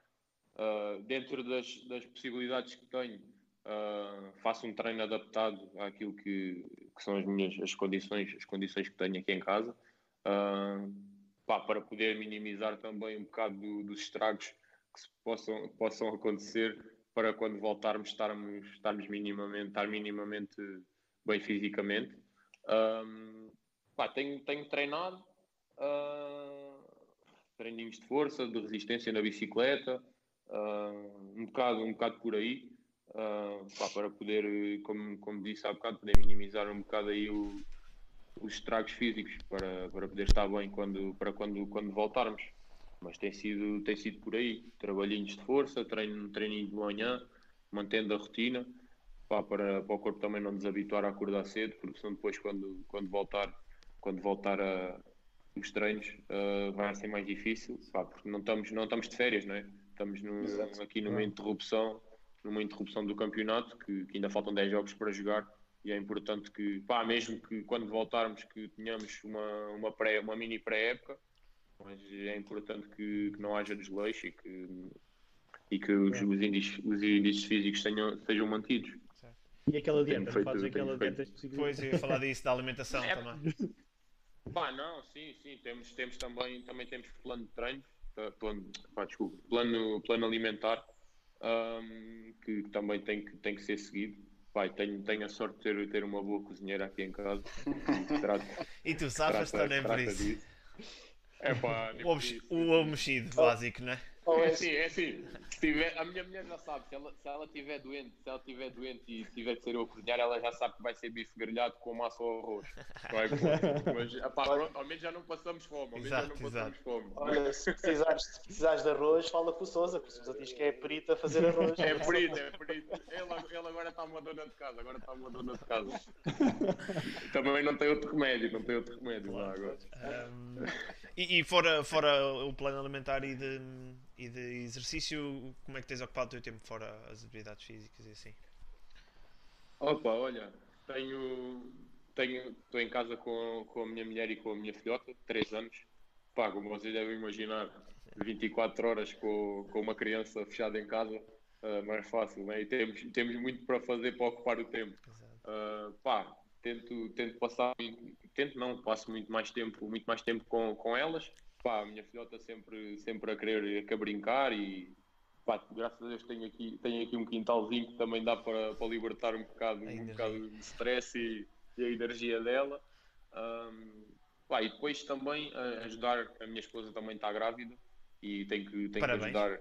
Uh, dentro das, das possibilidades que tenho, uh, faço um treino adaptado àquilo que, que são as minhas as condições, as condições que tenho aqui em casa, uh, pá, para poder minimizar também um bocado do, dos estragos que possam, possam acontecer para quando voltarmos estarmos, estarmos minimamente, estar minimamente bem fisicamente. Um, pá, tenho, tenho treinado uh, treininhos de força, de resistência na bicicleta, um, bocado, um bocado por aí uh, pá, para poder, como, como disse há bocado, poder minimizar um bocado aí o, os estragos físicos para, para poder estar bem quando, para quando, quando voltarmos. Mas tem sido, tem sido por aí, trabalhinhos de força, treino, treininho de manhã, mantendo a rotina, pá, para, para o corpo também não desabituar a acordar cedo, porque senão depois quando, quando voltar, quando voltar a, os treinos uh, vai ser mais difícil, pá, porque não estamos, não estamos de férias, não é? Estamos no, aqui numa interrupção numa interrupção do campeonato, que, que, ainda faltam 10 jogos para jogar, e é importante que, pá, mesmo que quando voltarmos que tenhamos uma, uma, pré, uma mini pré-época, mas é importante que, que, não haja desleixo e que, e que os, os, índices, os índices físicos tenham, sejam mantidos. E aquela dieta, feito, fazes aquela dieta Pois, eu ia falar disso, da alimentação é, também. Pá, não, sim, sim, temos, temos também, também temos plano de treino, plano, pá, desculpa, plano, plano alimentar, um, que também tem que, tem que ser seguido. Pai, tenho, tenho a sorte de ter, ter uma boa cozinheira aqui em casa. e tu sabes também por isso. É pá, o ovo mexido básico, não é? É assim, é assim. Tiver, a minha mulher já sabe, se ela, se ela tiver doente, se ela tiver doente e tiver que ser eu a cozinhar, ela já sabe que vai ser bife grelhado com massa ou arroz. Vai, mas apá, pronto, ao menos já não passamos fome. Ao menos exato, já não passamos exato. fome. Olha, se precisares, se precisares de arroz, fala com o Souza, porque o Souza diz que é perito a fazer arroz. É perito, é perito. Ele, ele agora está uma dona de casa, agora está uma dona de casa. Também não tem outro remédio, não tem outro remédio lá agora. Um, e, e fora, fora o plano alimentar e de e de exercício, como é que tens ocupado o teu tempo fora as atividades físicas e assim? Opa, olha, tenho. Tenho, estou em casa com, com a minha mulher e com a minha filhota, 3 anos. Pá, como vocês devem imaginar, 24 horas com, com uma criança fechada em casa, uh, não é fácil, né? E temos, temos muito para fazer para ocupar o tempo. Uh, pá, tento, tento passar, tento não, passo muito mais tempo, muito mais tempo com, com elas pá, a minha filhota sempre, sempre a querer a brincar e pá, graças a Deus tenho aqui, tenho aqui um quintalzinho que também dá para, para libertar um bocado, um bocado de stress e, e a energia dela. Um, pá, e depois também uh, ajudar, a minha esposa também está grávida e tem que, tem Parabéns, que ajudar.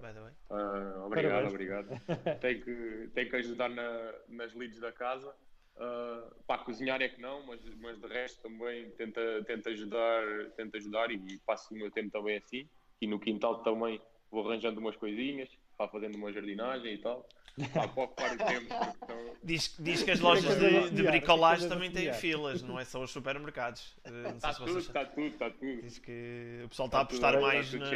Uh, obrigado, Parabéns. obrigado. tem, que, tem que ajudar na, nas leads da casa. Uh, para cozinhar é que não, mas, mas de resto também tenta, tenta, ajudar, tenta ajudar e passo o meu tempo também assim. E no quintal também vou arranjando umas coisinhas, vá fazendo uma jardinagem e tal. para ocupar o tempo. Então... Diz, diz que as lojas de, de bricolagem também têm filas, não é só os supermercados. Está tudo, está tudo, está tudo. Diz que o pessoal está, a apostar mais na,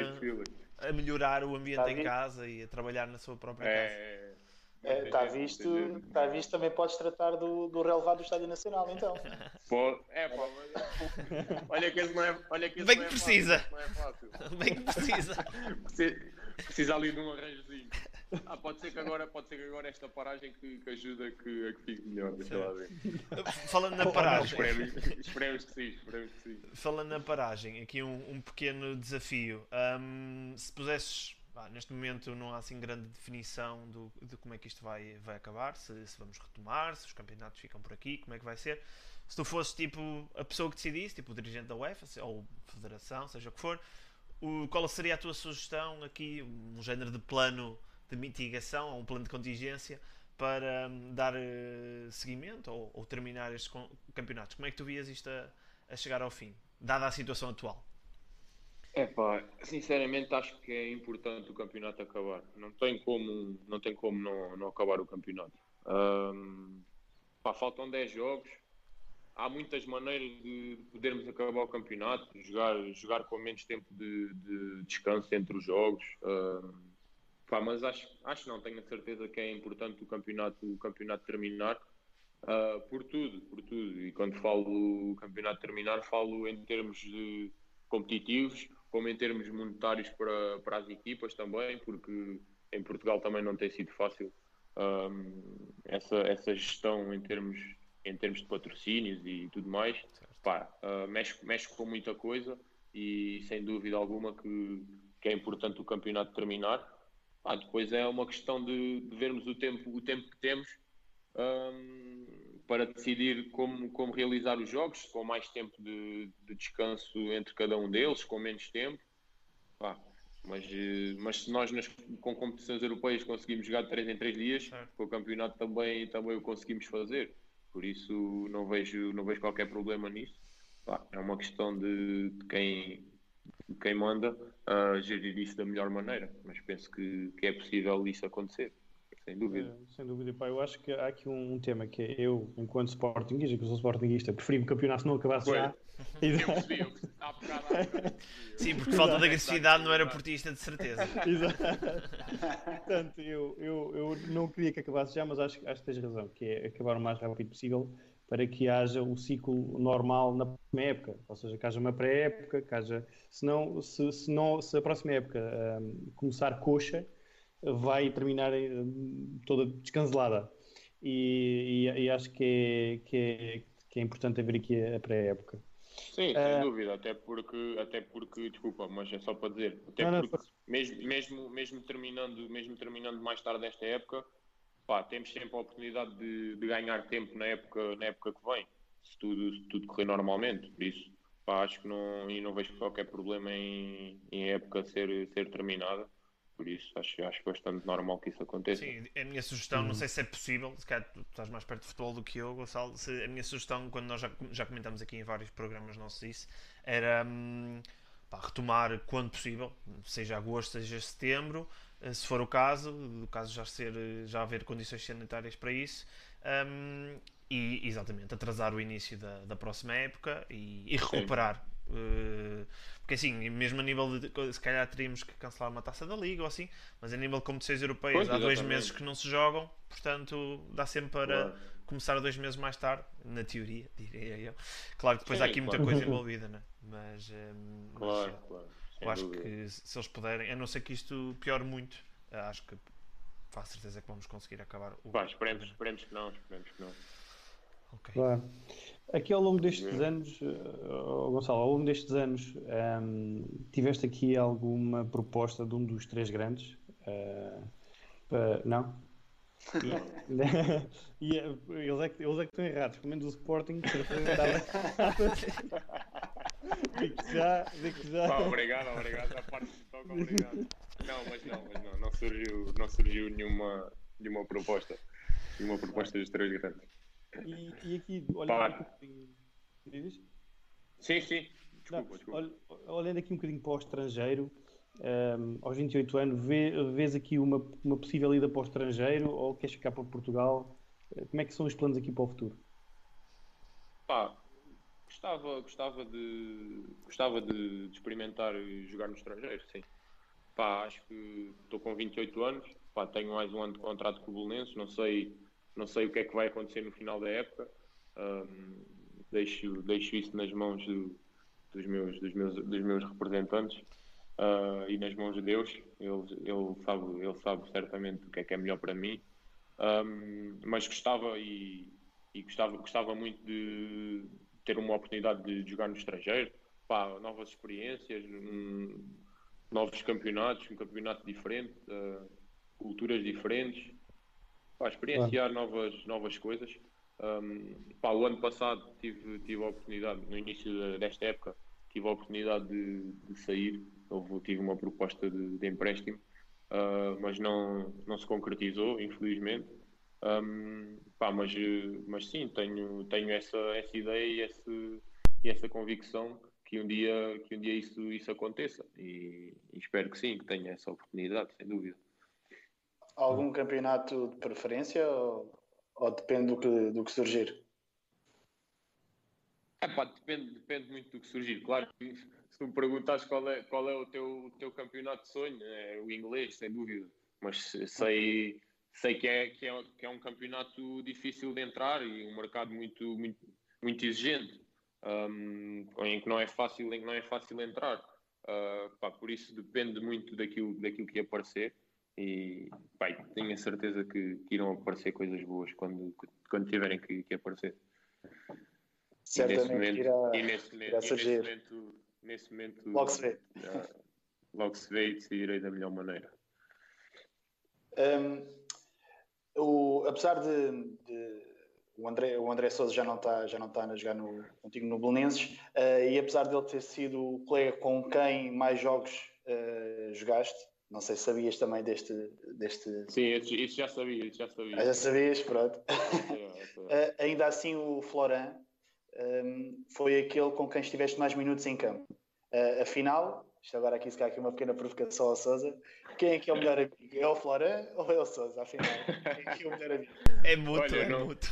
a melhorar o ambiente em casa e a trabalhar na sua própria é... casa. É, está visto, está visto, também podes tratar do, do relevado do Estádio Nacional, então. Pô, é, pá, mas... olha que esse não é, olha que Bem que precisa. Fácil, não é fácil. Bem que precisa. precisa ali de um arranjozinho. Ah, pode ser que agora, pode ser que agora esta paragem que, que ajuda que, a que fique melhor. Deixa lá ver. Falando na paragem. esperemos, esperemos, que sim, esperemos que sim. Falando na paragem, aqui um, um pequeno desafio. Um, se pusesses. Ah, neste momento não há assim grande definição do, de como é que isto vai, vai acabar, se, se vamos retomar, se os campeonatos ficam por aqui, como é que vai ser. Se tu fosses tipo a pessoa que decidisse, tipo o dirigente da UEFA ou federação, seja o que for, o, qual seria a tua sugestão aqui, um género de plano de mitigação ou um plano de contingência para um, dar uh, seguimento ou, ou, terminar estes campeonatos? Como é que tu vias isto a, a chegar ao fim, dada a situação atual? É pá, sinceramente acho que é importante o campeonato acabar. Não tem como não, tem como não, não acabar o campeonato. Um, pá, faltam 10 jogos. Há muitas maneiras de podermos acabar o campeonato, jogar, jogar com menos tempo de, de descanso entre os jogos. Um, Pá, mas acho, acho não, tenho a certeza que é importante o campeonato, o campeonato terminar. Uh, por tudo, por tudo. E quando falo o campeonato terminar, falo em termos de competitivos, como em termos monetários para, para as equipas também, porque em Portugal também não tem sido fácil um, essa, essa gestão em termos, em termos de patrocínios e tudo mais. Pá, uh, mexe, mexe com muita coisa e sem dúvida alguma que, que é importante o campeonato terminar. Ah, depois é uma questão de, de, vermos o tempo, o tempo que temos um, para decidir como, como realizar os jogos, com mais tempo de, de descanso entre cada um deles, com menos tempo. Ah, mas, mas se nós nas, com competições europeias conseguimos jogar de 3 em 3 dias, com o campeonato também, também o conseguimos fazer. Por isso não vejo, não vejo qualquer problema nisso. Ah, é uma questão de, de quem, quem manda uh, gerir isso da melhor maneira. Mas penso que, que é possível isso acontecer, sem dúvida. É, sem dúvida, pá, eu acho que há aqui um, um tema que é eu, enquanto Sportingista, que eu sou Sportingista, preferi que o campeonato não acabasse Foi. já. Eu percebi, eu percebi. Há bocado, há bocado. Sim, porque falta de agressividade não era portista, de certeza. Exato. Portanto, eu, eu, eu não queria que acabasse já, mas acho, acho que tens razão, que é acabar o mais rápido possível para que haja o ciclo normal na próxima época, ou seja, que haja uma pré-época, que haja, se, não, se, se, não, se a próxima época um, começar coxa, vai terminar um, toda descancelada. E, e, e, acho que é, que, é, que é importante haver aqui a pré-época. Sim, sem uh, dúvida, até porque, até porque, desculpa, mas é só para dizer, até não, porque não, mesmo, mesmo, mesmo, terminando, mesmo terminando mais tarde esta época, pá, temos sempre a oportunidade de, de, ganhar tempo na época, na época que vem, se tudo, se tudo correr normalmente. Por isso, pá, acho que não, e não vejo qualquer problema em, em época ser, ser terminada. Por isso, acho, acho bastante normal que isso aconteça. Sim, a minha sugestão, hum. não sei se é possível, se calhar tu estás mais perto de futebol do que eu, Gonçalo. Se, a minha sugestão, quando nós já, já comentamos aqui em vários programas nossos isso, era hum, pá, retomar quando possível, seja agosto, seja setembro, eh, se for o caso, o caso já ser já haver condições sanitárias para isso um, e exatamente atrasar o início da, da próxima época e, e recuperar porque assim, mesmo a nível de se calhar teríamos que cancelar uma taça da liga ou assim, mas a nível de competições europeias pois, há dois meses que não se jogam, portanto dá sempre para claro. começar dois meses mais tarde, na teoria, diria eu. Claro que depois Sim, há aqui claro. muita coisa envolvida, né? mas, um, claro, mas, claro. Eu acho dúvida. que se eles puderem, a não ser que isto piore muito, acho que faço certeza que vamos conseguir acabar o. Pá, esperemos, esperemos que não, esperemos que não. Okay. Claro. Aqui ao longo destes anos, uh, Gonçalo, ao longo destes anos, um, ehm, tiveste aqui alguma proposta de um dos três grandes? Uh, uh, não? e, eles, é que, eles é que estão errados, pelo menos o Sporting. Digo já, digo já. Pá, obrigado, obrigado. A parte do toque, obrigado. Não, mas não, mas não, não surgiu, não surgiu nenhuma, nenhuma proposta. Nenhuma proposta dos três grandes. E, e aqui, olhando um bocadinho. Sim, sim. Desculpa, não, desculpa. Olhando aqui um bocadinho para o estrangeiro, um, aos 28 anos, vê, vês aqui uma, uma possível ida para o estrangeiro ou queres ficar para Portugal? Como é que são os planos aqui para o futuro? Pá, gostava, gostava, de, gostava de, de experimentar jogar no estrangeiro, sim. Pá, acho que estou com 28 anos, pá, tenho mais um ano de contrato com o Bolonenses, não sei, não sei o que é que vai acontecer no final da época. Um, deixo, deixo isso nas mãos do, dos, meus, dos, meus, dos meus representantes uh, e nas mãos de Deus. Ele, ele, sabe, ele sabe certamente o que é que é melhor para mim. Um, mas gostava e, e, gostava, gostava muito de ter uma oportunidade de jogar no estrangeiro, pá, novas experiências, um, novos campeonatos, um campeonato diferente, uh, culturas diferentes, pá, experienciar ah. novas, novas coisas. Um, pá, o ano passado tive, tive a oportunidade, no início desta época, tive a oportunidade de, de sair, Houve, tive uma proposta de, de empréstimo, uh, mas não, não se concretizou, infelizmente. Um, pá, mas, mas sim, tenho, tenho essa, essa ideia e, esse, e essa convicção que um dia, que um dia isso, isso aconteça e, e espero que sim, que tenha essa oportunidade, sem dúvida. Algum campeonato de preferência ou, ou depende do que, do que surgir? É pá, depende, depende muito do que surgir. Claro que se tu me perguntas qual é, qual é o, teu, teu campeonato de sonho, é o inglês, sem dúvida. Mas sei, sei que, é, que, é, que é um campeonato difícil de entrar e um mercado muito, muito, muito exigente, um, em que não é fácil, em que não é fácil entrar. Uh, pá, por isso depende muito daquilo, daquilo que aparecer e pá, tenho a certeza que, que, irão aparecer coisas boas quando, quando tiverem que, que aparecer certamente irá, e nesse momento, irá surgir. Nesse momento, nesse momento, logo se vê. logo se vê e decidirei da melhor maneira. Um, o, apesar de, de, o André, o André Souza já não está já não está a jogar no, contigo no Belenenses uh, e apesar de ele ter sido o colega com quem mais jogos uh, jogaste, não sei se sabias também deste. deste... Sim, isso já sabia, isso já sabia. Ah, já sabias, pronto. uh, ainda assim, o Floran um, foi aquele com quem estiveste mais minutos em campo. Uh, afinal, isto agora aqui se cai aqui uma pequena provocação ao Sousa, quem é que é o melhor amigo? É o Floran ou é o Sousa? Afinal, quem é que é o melhor amigo? É mútuo, Olha, é não, mútuo.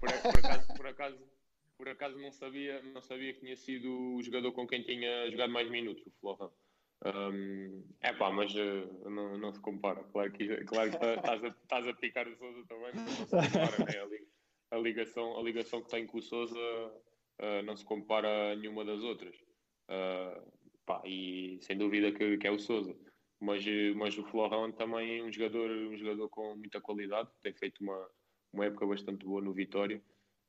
Por, por, acaso, por, acaso, por acaso não sabia, não sabia que tinha sido o jogador com quem tinha jogado mais minutos, o Floran. Um, é pá, mas uh, não, não se compara. Claro que, claro que estás, a, a picar o Sousa também, mas não se compara, né? A ligação, a ligação que tem com o Sousa uh, não se compara a nenhuma das outras. Uh, pá, e sem dúvida que, que é o Sousa. Mas, mas o Florão também é um jogador, um jogador com muita qualidade, tem feito uma, uma época bastante boa no Vitória.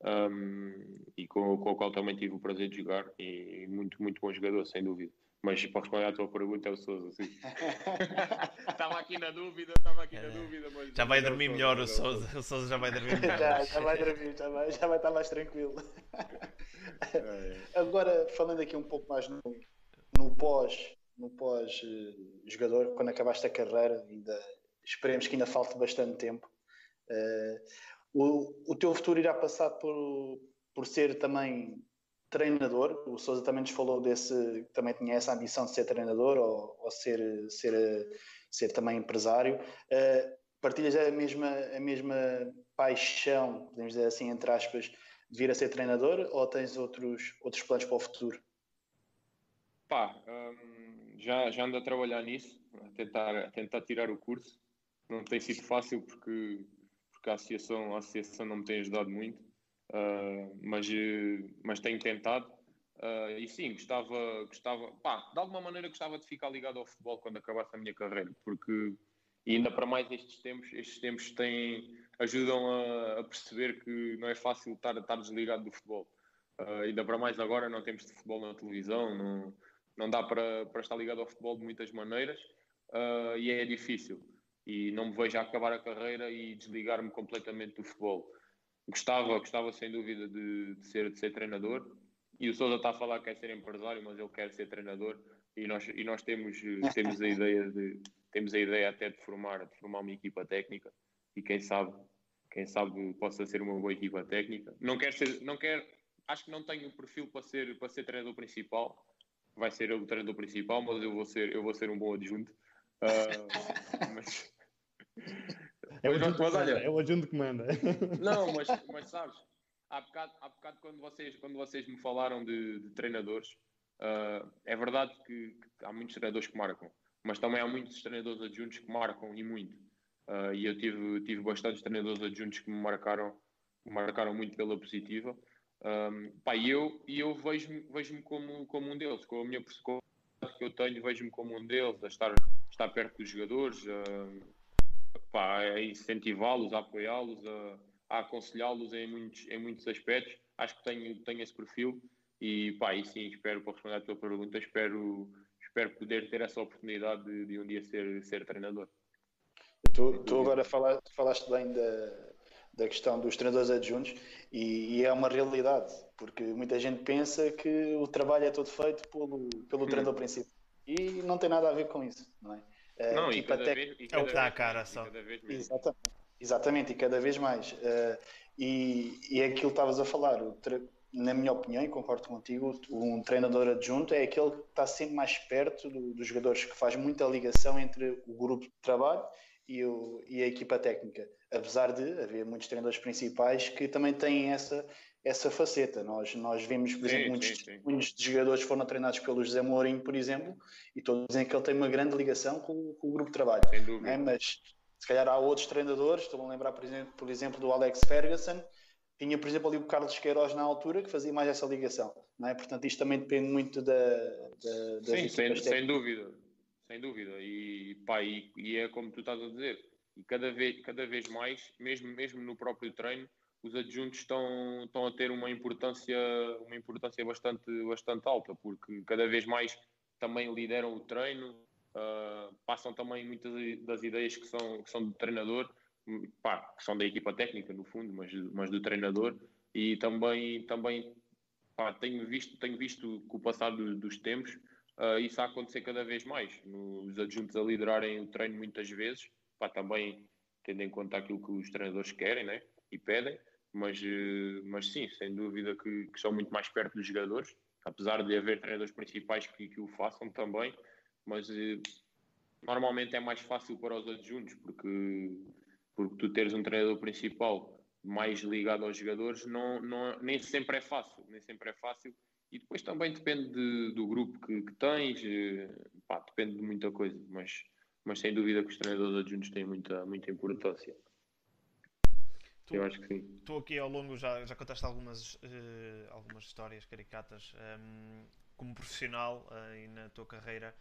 Um, e com, com o qual também tive o prazer de jogar e muito, muito bom jogador, sem dúvida. Mas para responder à tua pergunta é o Souza, sim. estava aqui na dúvida, estava aqui na é. dúvida. Mas já vai dormir melhor o Souza, o Souza já vai dormir melhor. já, já vai dormir, já vai, já vai estar mais tranquilo. É. Agora, falando aqui um pouco mais no, no pós, no pós uh, jogador, quando acabaste a carreira, ainda esperemos que ainda falte bastante tempo. Uh, o, o teu futuro irá passar por, por ser também treinador. O Sousa também nos falou desse, também tinha essa ambição de ser treinador ou, ou ser, ser, ser também empresário. Uh, partilhas a mesma, a mesma paixão, podemos dizer assim, entre aspas, de vir a ser treinador ou tens outros, outros planos para o futuro? Pá, um, já, já ando a trabalhar nisso, a tentar, a tentar tirar o curso. Não tem sido fácil porque, porque a, associação, a associação não me tem ajudado muito Uh, mas, mas tenho tentado. Uh, e sim, gostava, gostava pá, de alguma maneira gostava de ficar ligado ao futebol quando acabasse a minha carreira, porque e ainda para mais estes tempos, estes tempos têm, ajudam a, a perceber que não é fácil estar, estar desligado do futebol. Uh, ainda para mais agora não temos de futebol na televisão, não, não dá para, para estar ligado ao futebol de muitas maneiras uh, e é difícil. E não me vejo a acabar a carreira e desligar-me completamente do futebol. Gostava, gostava sem dúvida de, de, ser, de ser treinador. E o Sousa está a falar que quer ser empresário, mas ele quer ser treinador. E nós, e nós temos, temos, a ideia de, temos a ideia até de formar, de formar uma equipa técnica. E quem sabe, quem sabe possa ser uma boa equipa técnica. Não quer ser, não quer, acho que não tenho o perfil para ser, para ser treinador principal. vai ser ele o treinador principal, mas eu vou ser, eu vou ser um bom adjunto. Uh, mas, é, o adjunto mas, olha, é o adjunto que manda. Não, mas, mas sabes, há bocado, há bocado quando, vocês, quando vocês me falaram de, de treinadores, uh, é verdade que, que, há muitos treinadores que marcam, mas também há muitos treinadores adjuntos que marcam e muito. Uh, e eu tive, tive bastantes treinadores adjuntos que me marcaram, me marcaram muito pela positiva. Um, pá, e eu, e eu vejo-me vejo como, como um deles, com a minha com que eu tenho, vejo-me como um deles, a estar, estar perto dos jogadores, a, a incentivá-los, a apoiá-los, a, a aconselhá-los em muitos, em muitos aspectos. Acho que tenho, tenho esse perfil e, pá, e sim, espero, para responder à tua pergunta, espero, espero poder ter essa oportunidade de, de um dia ser, ser treinador. Tu, tu agora falaste, falaste bem da, da questão dos treinadores adjuntos e, e, é uma realidade, porque muita gente pensa que o trabalho é todo feito pelo, pelo hum. treinador principal e não tem nada a ver com isso, não é? Não, e cada, vez, e cada é o que dá a cara só. Exatamente, exatamente, e cada vez mais. Uh, e, e é aquilo que estavas a falar, na minha opinião, e concordo contigo, um treinador adjunto é aquele que está sempre mais perto do, dos jogadores, que faz muita ligação entre o grupo de trabalho e, o, e a equipa técnica. Apesar de haver muitos treinadores principais que também têm essa, essa faceta. Nós, nós vemos, por sim, exemplo, muitos, sim, sim. muitos jogadores foram treinados pelo José Mourinho, por exemplo, e todos dizem que ele tem uma grande ligação com, com o grupo de trabalho. Sem dúvida. É? Mas se calhar há outros treinadores, estou a lembrar, por exemplo, por exemplo, do Alex Ferguson, tinha, por exemplo, ali o Carlos Queiroz na altura que fazia mais essa ligação. Não é? Portanto, isto também depende muito da. da Sim, sem, sem, dúvida. Sem dúvida. E, pá, e, e, é como tu estás a dizer. E cada vez, cada vez mais, mesmo, mesmo no próprio treino, os adjuntos estão, estão a ter uma importância, uma importância bastante, bastante alta, porque cada vez mais também lideram o treino, uh, passam também muitas das ideias que são, que são do treinador, pá, que são da equipa técnica, no fundo, mas, mas do treinador, e também, também pá, tenho, visto, tenho visto com o passar do, dos tempos uh, isso a acontecer cada vez mais, os adjuntos a liderarem o treino muitas vezes, pá, também tendo em conta aquilo que os treinadores querem né, e pedem, mas, uh, mas sim, sem dúvida que, que, são muito mais perto dos jogadores, apesar de haver treinadores principais que, que o façam também, mas uh, normalmente é mais fácil para os adjuntos, porque, porque tu teres um treinador principal mais ligado aos jogadores não, não, nem sempre é fácil, nem sempre é fácil e depois também depende de, do grupo que, que tens, eh, pá, depende de muita coisa, mas, mas sem dúvida que os treinadores adjuntos têm muita, muita importância. Tu, Eu acho que sim. Tu aqui ao longo já, já contaste algumas, uh, algumas histórias caricatas. Um, ehm, como profissional uh, e na tua carreira,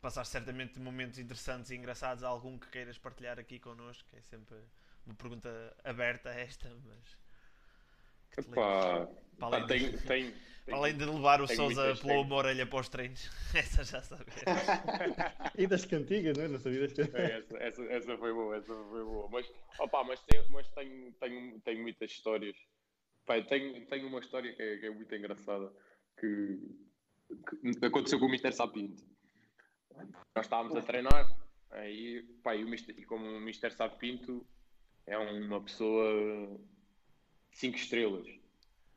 passaste certamente momentos interessantes e engraçados. Há algum que queiras partilhar aqui connosco? É sempre uma pergunta aberta esta, mas Epá, para além, tem, de, tem, para além de levar o Souza pela uma orelha para os treinos, essa já sabes. e das cantigas, não é? Não sabia das cantigas. É, essa, essa, essa, foi boa, essa foi boa. Mas, opa, mas, tem, mas tenho, tenho, tenho muitas histórias. Pai, tenho, tenho uma história que é, que é muito engraçada que, que, aconteceu com o Mr. Sapinto. Nós estávamos a treinar aí, pá, e, o Mister, e como o Mr. Sapinto é uma pessoa cinco estrelas.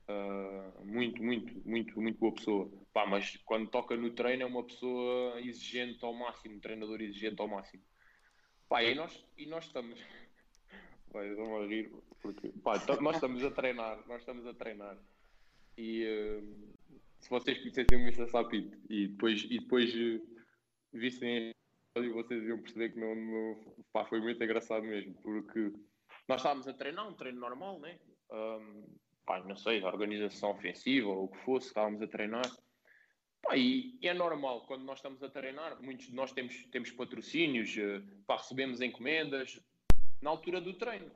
Uh, muito, muito, muito, muito boa pessoa. Pá, mas quando toca no treino é uma pessoa exigente ao máximo, um treinador exigente ao máximo. Pá, e nós, e nós estamos. Vai, a rir, porque pá, nós estamos a treinar, nós estamos a treinar. E uh, se vocês conhecessem o Mr. Sapito e depois, e depois uh, vissem vocês iam perceber que não, não pá, foi muito engraçado mesmo, porque nós estávamos a treinar, um treino normal, né? Um, pá, não sei, organização ofensiva ou o que fosse, estávamos a treinar. Pá, e, e, é normal, quando nós estamos a treinar, muitos de nós temos, temos patrocínios, uh, pá, recebemos encomendas na altura do treino.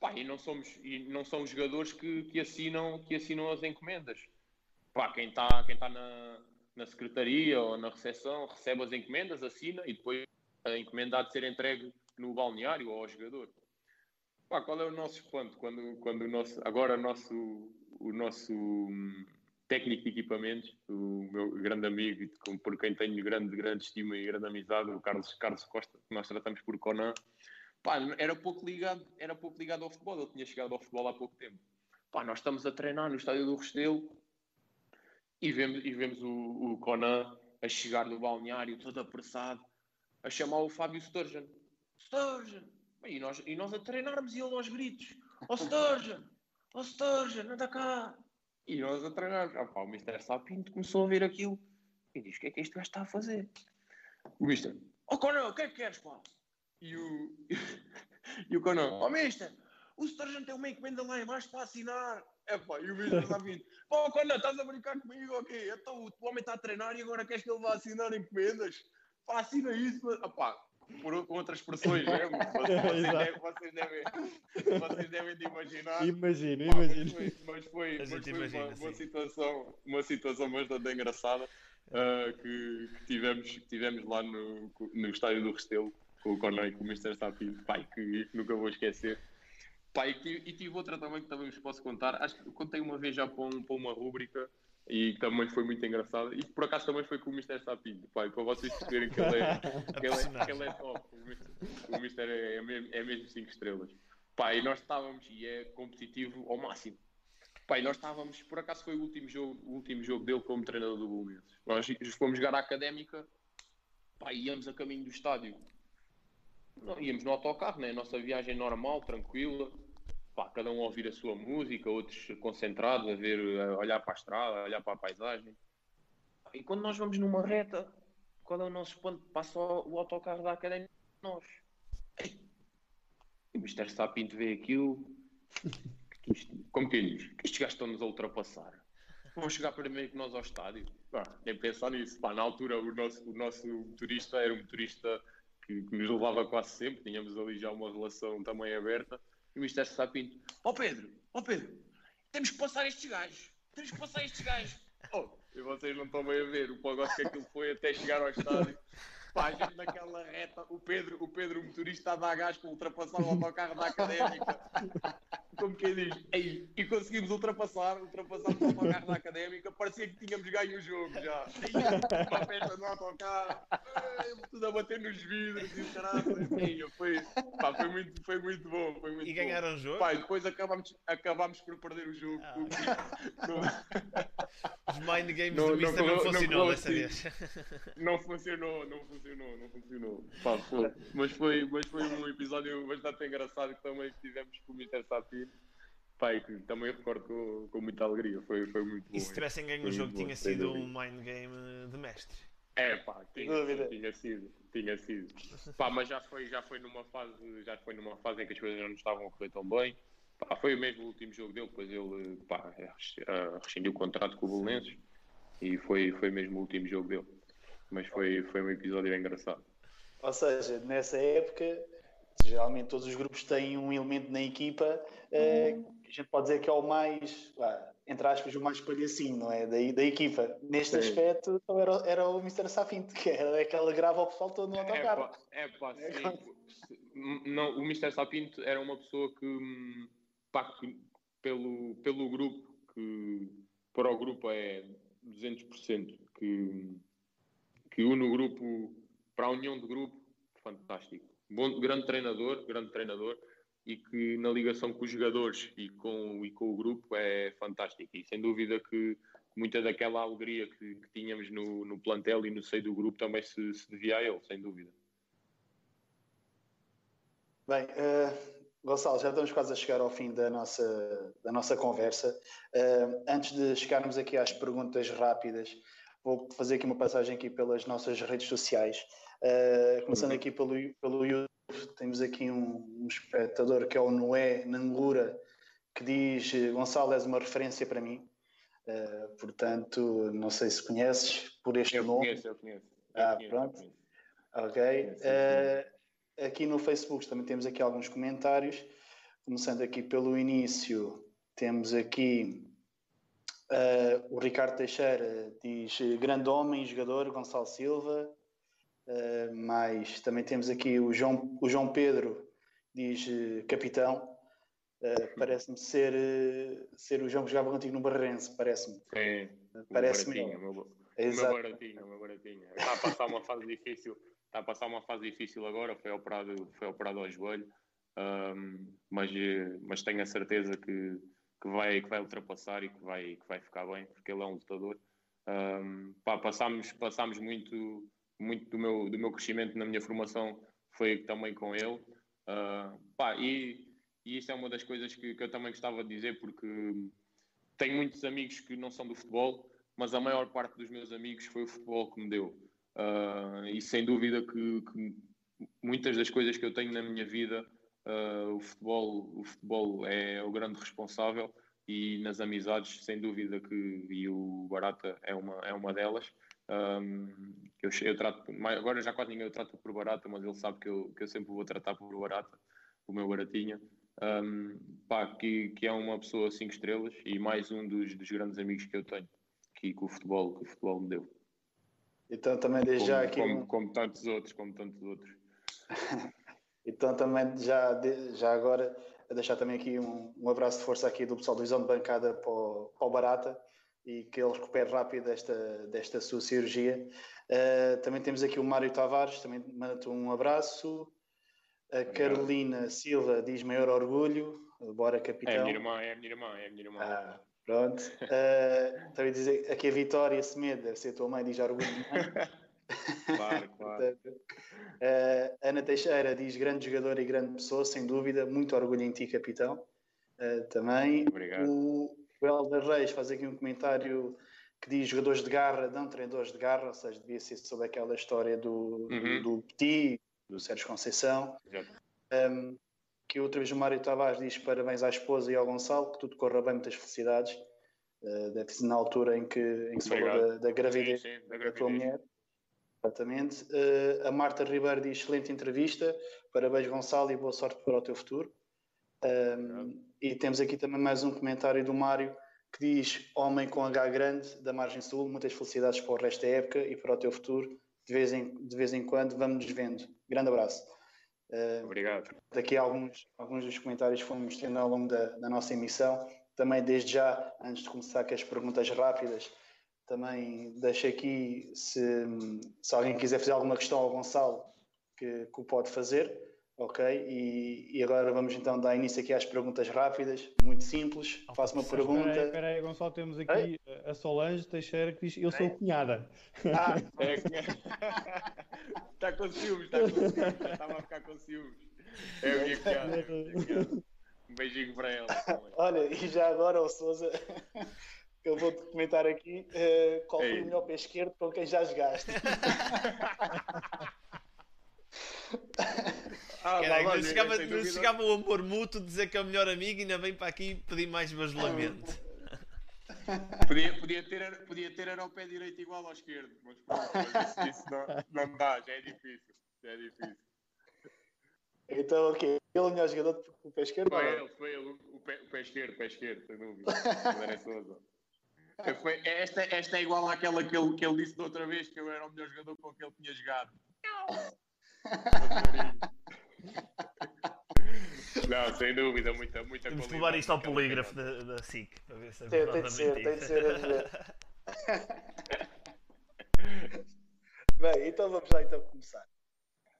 Pá, e não somos e não são os jogadores que, que, assinam, que assinam as encomendas. Pá, quem está quem tá na, na secretaria ou na recepção recebe as encomendas, assina e depois a encomenda há de ser entregue no balneário ou ao jogador. Pá, qual é o nosso espanto quando, quando o nosso, agora o nosso, o nosso hum, técnico de equipamentos, o meu grande amigo, por quem tenho grande, grande estima e grande amizade, o Carlos, Carlos Costa, que nós tratamos por Conan, pá, era pouco ligado, era pouco ligado ao futebol, ele tinha chegado ao futebol há pouco tempo. Pá, nós estamos a treinar no estádio do Restelo E vemos, e vemos o, o Conan a chegar no balneário todo apressado, a chamar o Fábio Sturgeon. Sturgeon! E nós, e nós a treinarmos e ele aos gritos. Ó oh, Sturgeon! Ó oh, Sturgeon, anda cá! E nós a treinarmos. Ah, pá, o Mr. Sapinto começou a ver aquilo e diz: O que é que este gajo está a fazer? O Mr. Ó oh, Conan, o que é que queres, pá? E o, e o Conan: Ó oh, Mister, o Sturgeon tem uma encomenda lá embaixo para assinar. É pá, e o Mr. Sapinto: Pô, Conan, estás a brincar comigo? Ok, então o homem está a treinar e agora queres que ele vá assinar encomendas? Pá, assina isso. Ah, pá, por, com outras expressões mesmo. Vocês, devem, vocês, devem, vocês devem de imaginar. Imagino, imagino. Mas foi, mas foi, mas foi uma, uma, situação, uma situação bastante engraçada uh, que, que, tivemos, que tivemos lá no, no estádio do Restelo com o Conor e com o Mr. Sapinto, pai, que, que, nunca vou esquecer. Pai, e, e tive outra também que também vos posso contar. Acho que contei uma vez já para, um, para uma rúbrica e também foi muito engraçado. E por acaso também foi com o Mr. Sapinho, pai, para vocês perceberem que ele é, que ele é, que ele é top. O Mr. É, é, mesmo, é mesmo 5 estrelas. Pai, nós estávamos, e é competitivo ao máximo. Pai, nós estávamos, por acaso foi o último jogo, o último jogo dele como treinador do Bolonenses. Nós fomos jogar à académica, pai, íamos a caminho do estádio. Não, íamos no autocarro, né? Nossa viagem normal, tranquila pá, cada um a ouvir a sua música, outros concentrados a ver, a olhar para a estrada, a olhar para a paisagem. E quando nós vamos numa reta, qual é o nosso ponto? Passa o autocarro da academia nós. E o Mr. Sapinto vê aquilo. como quem diz? Que estes gajos estão-nos a ultrapassar. Vão chegar primeiro que nós ao estádio. Pá, nem pensar nisso. Pá, na altura, o nosso, o nosso motorista era um motorista que, que nos levava quase sempre. Tínhamos ali já uma relação também aberta. E o Mr. Sapinto, ó oh Pedro, ó oh Pedro, temos que passar estes gajos, temos que passar estes gajos. Oh, e vocês não estão bem a ver o pagode que aquilo foi até chegar ao estádio. Pá, a gente naquela reta, o Pedro, o Pedro, o motorista, a dar gás para ultrapassar o autocarro da académica. Como quem diz, Ei, e conseguimos ultrapassar, ultrapassar o autocarro da académica, parecia que tínhamos ganho o jogo já. Ei, uma festa no autocarro, tudo a bater nos vidros e o caralho. Foi, pá, foi, muito, foi muito bom. Foi muito e ganharam o jogo? Pá, depois acabámos, acabámos por perder o jogo. Ah. Os mind games não, do Mister não, não funcionou dessa vez. Não funcionou, não funcionou, não funcionou. Pá, foi. Mas, foi, mas foi um episódio bastante engraçado que também tivemos com o Mr. Sapir. Pai, que também recordo com, com muita alegria, foi, foi muito bom. E se tivessem ganho o jogo, tinha sido um mind game de mestre. É pá, tinha, tinha sido, tinha sido. Pá, mas já foi, já foi numa fase, já foi numa fase em que as coisas não estavam a correr tão bem. Pá, foi mesmo o último jogo dele, depois ele pá, rescindiu o contrato com o Belenenses e foi, foi mesmo o último jogo dele. Mas foi, foi um episódio engraçado. Ou seja, nessa época, geralmente todos os grupos têm um elemento na equipa uh, a gente pode dizer que é o mais, entre aspas, o mais palhacinho, não é? Da, da equipa. Neste sim. aspecto, então era, era o Mr. Safinto, que era aquele grava o pessoal todo no autocarro. É pá, é pá, sim. Não, o Mr. Sapinto era uma pessoa que pá, pelo, pelo grupo, que para o grupo é 200%, que, que une o grupo, para a união do grupo, fantástico. Bom, grande treinador, grande treinador, e que na ligação com os jogadores e com, e com o grupo é fantástico. E sem dúvida que muita daquela alegria que, que tínhamos no, no plantel e no seio do grupo também se, se devia a ele, sem dúvida. Bem, uh, Gonçalo, já estamos quase a chegar ao fim da nossa, da nossa conversa. Uh, antes de chegarmos aqui às perguntas rápidas, vou fazer aqui uma passagem aqui pelas nossas redes sociais. Uh, começando uhum. aqui pelo, pelo YouTube, temos aqui um, um espectador que é o Noé Nangura, que diz Gonçalo és uma referência para mim. Uh, portanto, não sei se conheces por este eu nome. Conheço, eu conheço. ah, conheço, pronto. Conheço. Ok. Uh, aqui no Facebook também temos aqui alguns comentários. Começando aqui pelo início, temos aqui uh, o Ricardo Teixeira diz grande homem, jogador, Gonçalo Silva. Uh, mas também temos aqui o João, o João Pedro diz uh, capitão. parece-me ser, ser o João que jogava contigo no Barrense, parece-me. Sim, parece-me. O meu, meu baratinho, meu baratinho. Está a passar uma fase difícil está a passar uma fase difícil agora, foi operado, foi operado ao joelho, um, mas, mas tenho a certeza que, que, vai, que vai ultrapassar e que vai, que vai ficar bem, porque ele é um lutador. Um, pá, passámos, passámos muito, muito do meu, do meu crescimento na minha formação foi também com ele. Uh, pá, e, e isso é uma das coisas que, que eu também gostava de dizer, porque tenho muitos amigos que não são do futebol, mas a maior parte dos meus amigos foi o futebol que me deu. Uh, e sem dúvida que, que, muitas das coisas que eu tenho na minha vida, uh, o, futebol, o futebol é o grande responsável e nas amizades, sem dúvida que e o Barata é uma, é uma delas. Um, eu, eu trato, agora já quase ninguém eu trato por Barata, mas ele sabe que eu, que eu sempre vou tratar por Barata, o meu Baratinha. Um, pá, que, que é uma pessoa 5 estrelas e mais um dos, dos grandes amigos que eu tenho que, que, o futebol, que o futebol me deu. Então também desde como, já aqui. Como, como, tantos outros, como tantos outros. então também já, já agora a deixar também aqui um, um, abraço de força aqui do pessoal do Visão de Bancada para o, para o Barata e que ele recupere rápido desta, desta sua cirurgia. Uh, também temos aqui o Mário Tavares, também manda um abraço. A Carolina Silva diz maior orgulho, bora capitão. É a minha irmã, é a minha irmã, é a minha irmã. Ah, pronto. Uh, também dizer aqui a Vitória Semedo, deve ser a tua mãe, diz orgulho mãe. claro, claro. Uh, Ana Teixeira diz grande jogador e grande pessoa, sem dúvida, muito orgulho em ti, capitão. Uh, também. Obrigado. O, o Helder Reis faz aqui um comentário que diz jogadores de garra, não treinadores de garra, ou seja, devia ser sobre aquela história do, uhum. do, do Petit, do Sérgio Conceição. Um, que outra vez o Mário Tavares diz parabéns à esposa e ao Gonçalo, que tudo corra bem, muitas felicidades. Uh, deve ser na altura em que, em que se falou da, da, gravidez, sim, sim, da, gravidez da tua mulher. Exatamente. Uh, a Marta Ribeiro diz excelente entrevista, parabéns Gonçalo e boa sorte para o teu futuro. Um, e temos aqui também mais um comentário do Mário que diz homem com H grande da margem sul, muitas felicidades para o resto da época e para o teu futuro de vez em, de vez em quando vamos nos vendo. Grande abraço. Uh, Obrigado. Daqui alguns, alguns dos comentários que fomos tendo ao longo da, da, nossa emissão. Também, desde já, antes de começar com as perguntas rápidas, também deixo aqui, se, se alguém quiser fazer alguma questão ao Gonçalo, que, que o pode fazer. Ok, e, e, agora vamos então dar início aqui às perguntas rápidas, muito simples. Oh, Faço uma pergunta. Espera aí, Gonçalo, temos aqui Ei? a Solange Teixeira que diz: Eu sou cunhada. Ah, é, está com ciúmes, está com ciúmes, estava a ficar com ciúmes. É o que é Um beijinho para ela. Olha, e já agora, o Souza, que eu vou-te comentar aqui: uh, qual foi o melhor pé esquerdo com quem já jogaste? Ah, chegava, chegava o amor mútuo de dizer que é o melhor amigo e ainda vem para aqui pedir mais bajulamento. podia, podia, ter, podia ter era o pé direito igual ao esquerdo, mas pronto, isso, isso não, não dá, já é difícil. Já é difícil. Então, ok. Ele é o melhor jogador com o pé esquerdo? Foi ele, foi ele, o pé, o pé esquerdo, o pé esquerdo, sem dúvida. André Souza. Foi, esta, esta é igual àquela que ele, que ele disse da outra vez que eu era o melhor jogador com que ele tinha jogado. Não, sem dúvida, muita, muita Temos que levar isto ao polígrafo da, da SIC para ver se é tem, tem de ser, tem de ser. Bem, então vamos lá então começar.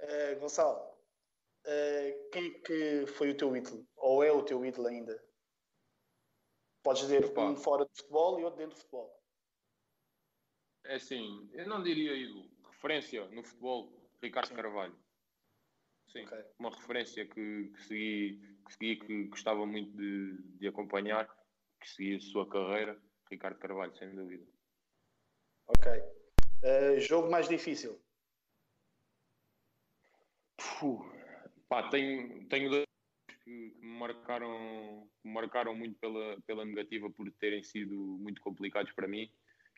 Uh, Gonçalo, uh, quem que foi o teu ídolo? Ou é o teu ídolo ainda? Podes dizer Opa. um fora de futebol e outro dentro de futebol. É assim, eu não diria ídolo. Referência no futebol, Ricardo Sim. Carvalho. Sim, okay. uma referência que, que, segui, que segui, que gostava muito de, de acompanhar, que segui a sua carreira, Ricardo Carvalho, sem dúvida. Ok. Uh, jogo mais difícil? Puh, pá, tenho, tenho dois que, que, me marcaram, me marcaram muito pela, pela negativa por terem sido muito complicados para mim.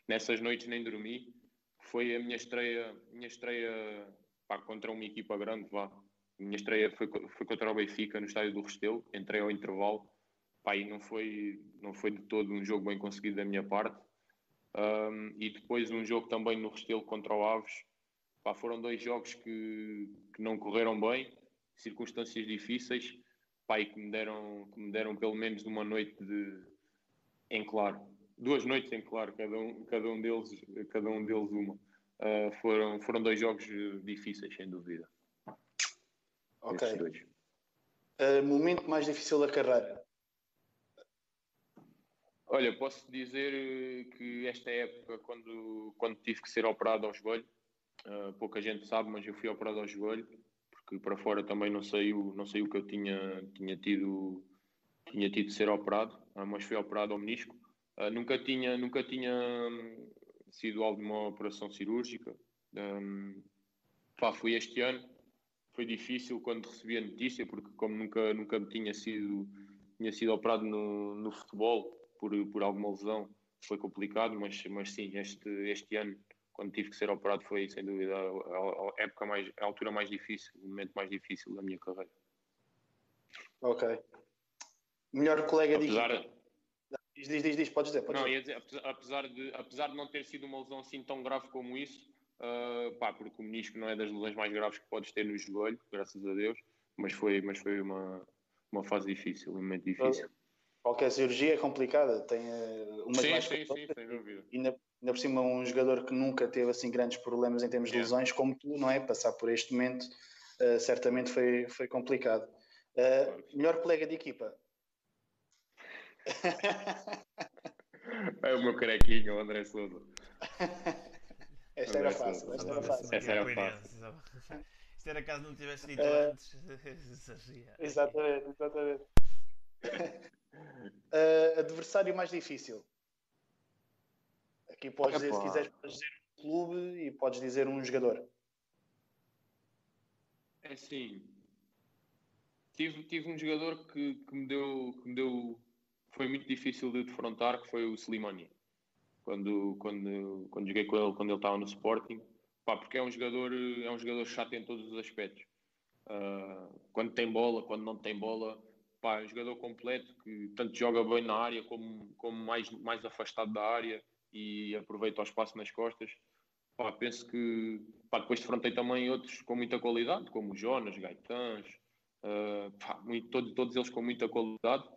Nessas noites nem dormi. Foi a minha estreia, minha estreia pá, contra uma equipa grande, vá, minha estreia foi, foi contra o Benfica no estádio do Restelo, entrei ao intervalo, pá, e não foi, não foi de todo um jogo bem conseguido da minha parte. Um, e depois um jogo também no Restelo contra o Aves. Pá, foram dois jogos que, que não correram bem, circunstâncias difíceis, pá, e que me deram, que me deram pelo menos uma noite de, em claro. Duas noites em claro, cada um, cada um, deles, cada um deles uma. Uh, foram, foram dois jogos difíceis, sem dúvida. Ok. Uh, momento mais difícil da carreira? Olha, posso dizer eh, que esta época, quando, quando tive que ser operado ao joelho, uh, pouca gente sabe, mas eu fui operado ao joelho, porque para fora também não saiu, não saiu que eu tinha, tinha tido tinha tido de ser operado, uh, mas fui operado ao menisco. Uh, nunca tinha, nunca tinha um, sido alvo de uma operação cirúrgica. Um, pá, fui este ano, foi difícil quando recebi a notícia, porque como nunca, nunca me tinha sido, tinha sido operado no, no futebol, por, por alguma lesão foi complicado, mas, mas sim, este, este ano, quando tive que ser operado, foi sem dúvida a, a, época mais, a altura mais difícil, o momento mais difícil da minha carreira. Ok. Melhor colega apesar, de Diz, diz, diz, diz, podes dizer. Podes não, dizer. Dizer, apesar, de, apesar de não ter sido uma lesão assim tão grave como isso, uh, pá, porque o menisco não é das lesões mais graves que podes ter no joelho, graças a Deus, mas foi, mas foi uma, uma fase difícil, um momento difícil qualquer cirurgia é complicada, tem uh, umas sim, mais sim, sim, sem dúvida. E ainda, ainda por cima um jogador que nunca teve assim grandes problemas em termos de lesões como tu, não é? Passar por este momento uh, certamente foi, foi complicado. Uh, melhor colega de equipa? é o meu carequinho, o André Souza. esta era fácil, esta era fácil. Esta era fácil. Isto era caso não tivesse dito antes. exatamente, exatamente. uh, adversário mais difícil? Aqui podes dizer, se quiseres, podes dizer um clube e podes dizer um jogador. É assim. Tive, tive um jogador que, que, me deu, que me deu. Foi muito difícil de defrontar, que foi o Slimani. Quando, quando, quando joguei com ele, quando ele estava no Sporting. Pá, porque é um jogador, é um jogador chato em todos os aspectos. Uh, quando tem bola, quando não tem bola, pá, é um jogador completo que tanto joga bem na área como, como mais, mais afastado da área e aproveita o espaço nas costas. Pá, penso que pá, depois defrontei também outros com muita qualidade, como Jonas, Gaetãs, uh, pá, muito, todos, todos eles com muita qualidade.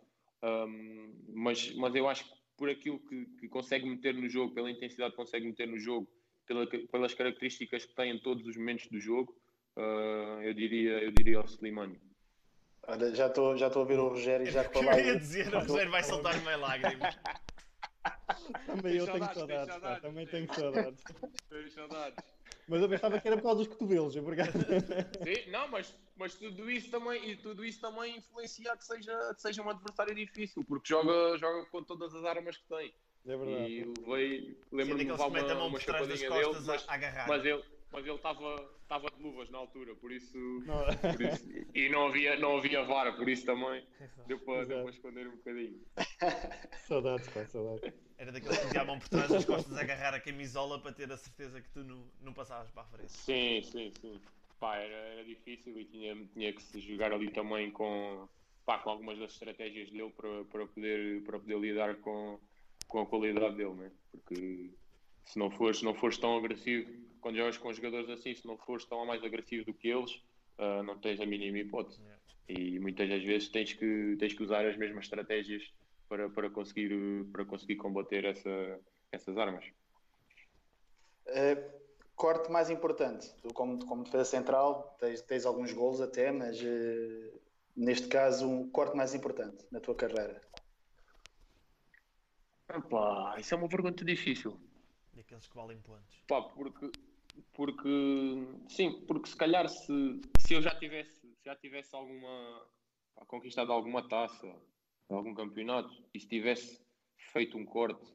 Um, mas, mas eu acho que por aquilo que, que, consegue meter no jogo, pela intensidade que consegue meter no jogo, pela, pelas características que tem em todos os momentos do jogo, uh, eu diria eu diria ao Slimani. Olha, já estou já a ver o Rogério e já com a Eu ia dizer, o Rogério vai soltar meio lágrimas. Também eu tenho saudades, saudades também tenho saudades. Tenho saudades. Mas eu pensava que era por causa dos cotovelos, obrigado. Sim, não, mas, mas tudo isso também, e tudo isso também influencia que seja, que seja um adversário difícil, porque joga, joga com todas as armas que tem. É verdade. E lembro-me de levar uma, uma chapadinha dele, mas, mas ele mas ele estava de luvas na altura, por isso, não. por isso, e não havia, não havia vara, por isso também deu para, esconder um bocadinho. saudades, pá, saudades. Era daqueles que tinham a mão por trás das costas a agarrar a camisola para ter a certeza que tu não, não passavas para a frente. Sim, sim, sim. Pá, era, era difícil e tinha, tinha que se jogar ali também com, pá, com algumas das estratégias dele para, para, poder, para poder lidar com, com a qualidade dele, né? porque se não fores, se não fores tão agressivo quando jogas com jogadores assim, se não fores tão mais agressivo do que eles, uh, não tens a mínima hipótese. Yeah. E muitas das vezes tens que, tens que usar as mesmas estratégias para, para, conseguir, para conseguir combater essa, essas armas. Uh, corte mais importante, tu como, como defesa central tens, tens alguns gols até, mas uh, neste caso um corte mais importante na tua carreira. Opa, isso é uma pergunta difícil. Daqueles que valem pontos. Pá, porque porque sim, porque se calhar se, se eu já tivesse, já tivesse alguma conquistado alguma taça, algum campeonato, e se tivesse feito um corte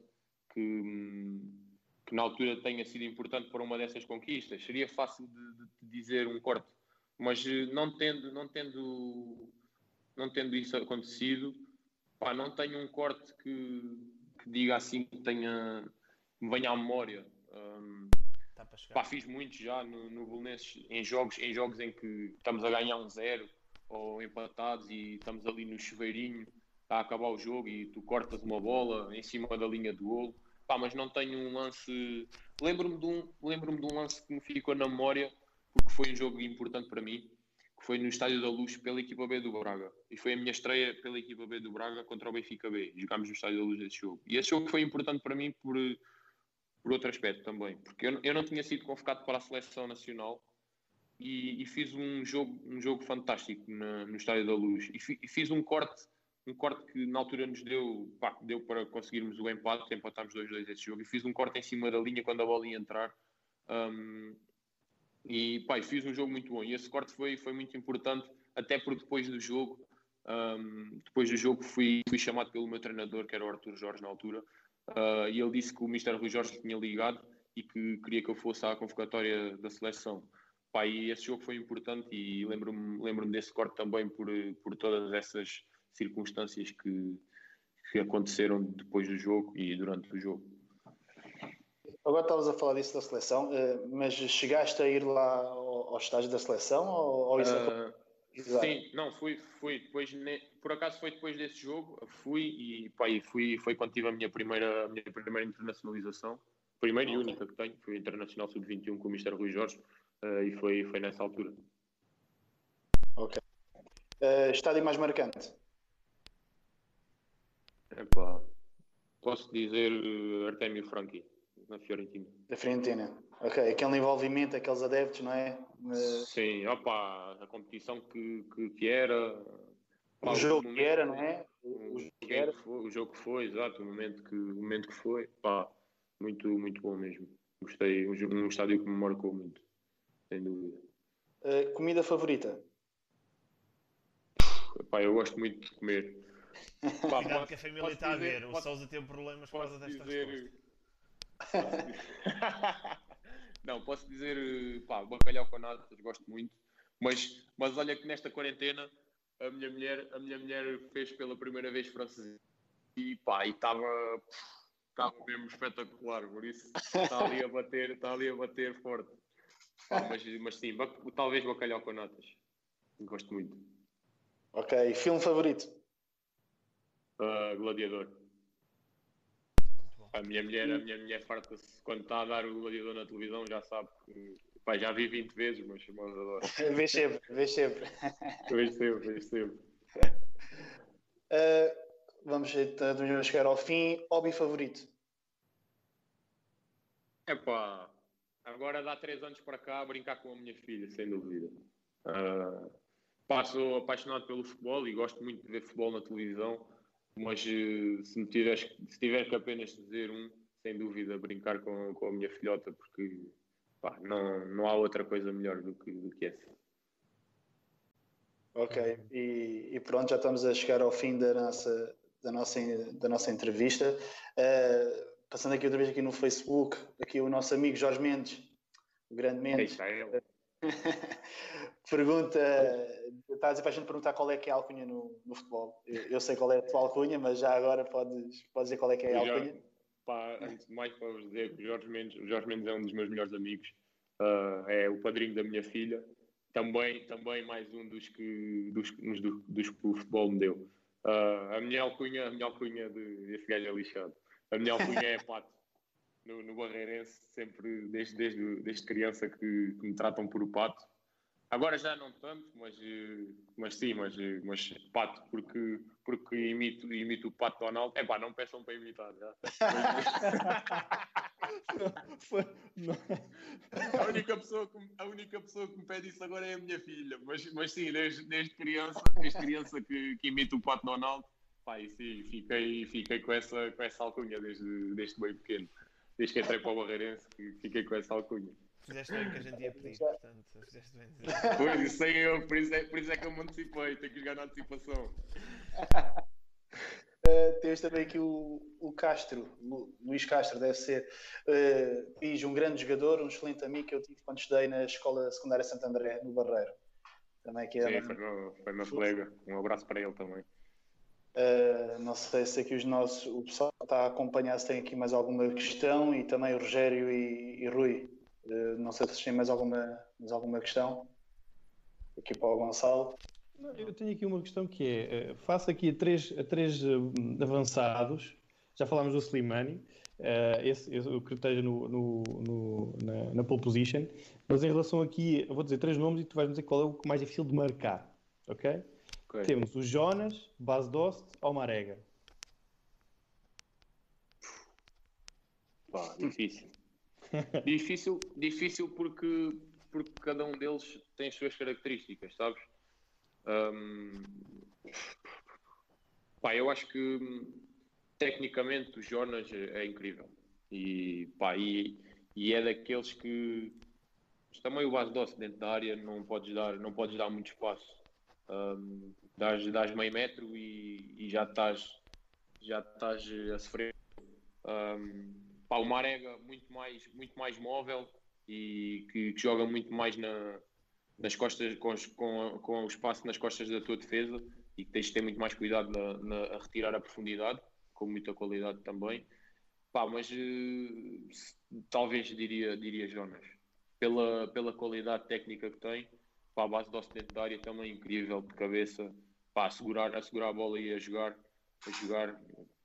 que, que na altura tenha sido importante para uma dessas conquistas, seria fácil de, de dizer um corte. Mas eh, não tendo, não tendo, não tendo isso acontecido, pá, não tenho um corte que, que diga assim que tenha me venha à memória. Um, Tá Pá, fiz muito já no, no Bolonenses em jogos, em jogos em que estamos a ganhar um zero ou empatados e estamos ali no chuveirinho, está a acabar o jogo e tu cortas uma bola em cima da linha do golo. Pá, mas não tenho um lance. Lembro-me de, um, lembro de um lance que me ficou na memória porque foi um jogo importante para mim, que foi no Estádio da Luz pela equipa B do Braga. E foi a minha estreia pela equipa B do Braga contra o Benfica B. Jogámos no Estádio da Luz esse jogo. E esse jogo foi importante para mim por por outro aspecto também, porque eu, eu não tinha sido convocado para a seleção nacional e, e fiz um jogo, um jogo fantástico na, no Estádio da Luz e, fi, e, fiz um corte um corte que na altura nos deu, pá, deu para conseguirmos o empate, empatámos 2-2 esse jogo, e fiz um corte em cima da linha quando a bola ia entrar. Um, e pá, fiz um jogo muito bom. E esse corte foi, foi muito importante, até porque depois do jogo, um, depois do jogo fui, fui chamado pelo meu treinador, que era o Arthur Jorge na altura, uh, e ele disse que o Mr. Rui Jorge tinha ligado e que queria que eu fosse à convocatória da seleção. Pá, e esse jogo foi importante e lembro-me lembro desse corte também por, por todas essas circunstâncias que, que aconteceram depois do jogo e durante o jogo. Agora estavas a falar disso da seleção, eh, mas chegaste a ir lá ao, estágio da seleção ou, isso uh, Sim, não, fui, fui depois, por acaso foi depois desse jogo, fui e pá, fui, foi quando tive a minha primeira, a minha primeira internacionalização, primeira okay. e única que tenho, foi internacional sub-21 com o Mr. Rui Jorge uh, e foi, foi nessa altura. Ok. Uh, estádio mais marcante? Epá, posso dizer uh, Artemio Franchi, na Fiorentina. Da Fiorentina, ok. Aquele envolvimento, aqueles adeptos, não é? Uh... Sim, opa, a competição que, que, que era. Pá, o jogo que era, não é? O, o, jogo que era. Foi, o jogo que foi, exato, o momento que, o momento que foi. Pá, muito, muito bom mesmo. Gostei, um, um estádio que me marcou muito, sem dúvida. Uh, comida favorita? Pá, eu gosto muito de comer. Pá, Cuidado posso, que a família está a ver. O Sousa teve problemas por causa desta dizer... Não, posso dizer, pá, bacalhau com natas, gosto muito. Mas, mas olha que nesta quarentena a minha mulher, a minha mulher fez pela primeira vez francês e pá, e estava estava mesmo espetacular, por isso está ali a bater, está ali a bater forte. Pá, mas, mas sim, talvez bacalhau com natas. Gosto muito. Ok, filme favorito? Uh, Gladiador. A minha mulher, a minha mulher farta-se quando está a dar o Gladiador na televisão, já sabe que pá, já vi 20 vezes, mas, adoro. vês sempre, vês sempre. vês sempre, vês sempre. Uh, vamos, vamos chegar ao fim. Hobby favorito? É pá, agora dá 3 anos para cá a brincar com a minha filha, sem dúvida. Uh, pá, sou apaixonado pelo futebol e gosto muito de ver futebol na televisão. Mas eh, se, me tiveres, se tiver que apenas dizer um, sem dúvida, brincar com, com a minha filhota, porque pá, não, não há outra coisa melhor do que, do que essa. Ok, e, e, pronto, já estamos a chegar ao fim da nossa, da nossa, da nossa entrevista. Uh, passando aqui outra vez aqui no Facebook, aqui o nosso amigo Jorge Mendes, o grande Mendes. Pergunta, está a dizer para a gente perguntar qual é que é a alcunha no, no futebol. Eu, eu, sei qual é a tua alcunha, mas já agora podes, podes dizer qual é que é a alcunha. Já, pá, antes de mais, para vos dizer que o Jorge Mendes, o Jorge Mendes é um dos meus melhores amigos, uh, é o padrinho da minha filha, também, também mais um dos que, dos, dos, dos que o futebol me deu. Uh, a minha alcunha, a minha alcunha de esse gajo é lixado. A minha alcunha é pato. No, no Barreirense, sempre desde, desde, desde criança que, que me tratam por o pato Agora já não tanto, mas, eh, mas sim, mas, eh, mas pato, porque, porque imito, imito o pato Donald. É pá, não peçam para imitar já. não, foi, não. A, única pessoa que, a única pessoa que me pede isso agora é a minha filha, mas, mas sim, desde, desde criança, desde criança que, que imito o pato Donald, pá, e sim, fiquei, fiquei com, essa, com essa alcunha desde, desde bem pequeno. Desde que entrei para o Barreirense, fiquei com essa alcunha. Fizeste bem que a gente ia pedir, portanto, fizeste bem. Pois, isso sei eu, por isso, é, por isso é que eu me antecipei, tenho que jogar na antecipação. Uh, temos também aqui o, o Castro, o Luís Castro, deve ser. Uh, um grande jogador, um excelente amigo que eu tive quando estudei na Escola Secundária Santo André, no Barreiro. Também aqui Sim, foi meu, foi meu colega. Um abraço para ele também. Uh, não sei se aqui os nossos, o pessoal está a acompanhar se tem aqui mais alguma questão e também o Rogério e, e Rui não sei se tem mais alguma, mais alguma questão aqui para o Gonçalo. Eu tenho aqui uma questão que é: uh, faço aqui a três, a três uh, avançados, já falámos do Slimani, uh, esse, esse, o que esteja no, no, no, na, na pole position, mas em relação aqui, eu vou dizer três nomes e tu vais dizer qual é o mais difícil de marcar, ok? okay. Temos o Jonas, Bas Dost ou Marega. Pá, difícil difícil, difícil porque, porque cada um deles tem as suas características, sabes? Um, pá, eu acho que tecnicamente o Jonas é, é incrível. E, pá, e, e é daqueles que também o base doce dentro da área não podes dar, não podes dar muito espaço. Um, dás, dás meio metro e, e, já estás já estás a sofrer. Um, pá, o Marega muito mais, muito mais móvel e que, que joga muito mais na, nas costas, com, com, com o espaço nas costas da tua defesa e que tens de ter muito mais cuidado na, na a retirar a profundidade, com muita qualidade também. Pá, mas uh, talvez diria, diria Jonas, pela, pela qualidade técnica que tem, pá, a base do Ocidente da área também incrível, de cabeça, pá, a segurar, a segurar a bola e a jogar, a jogar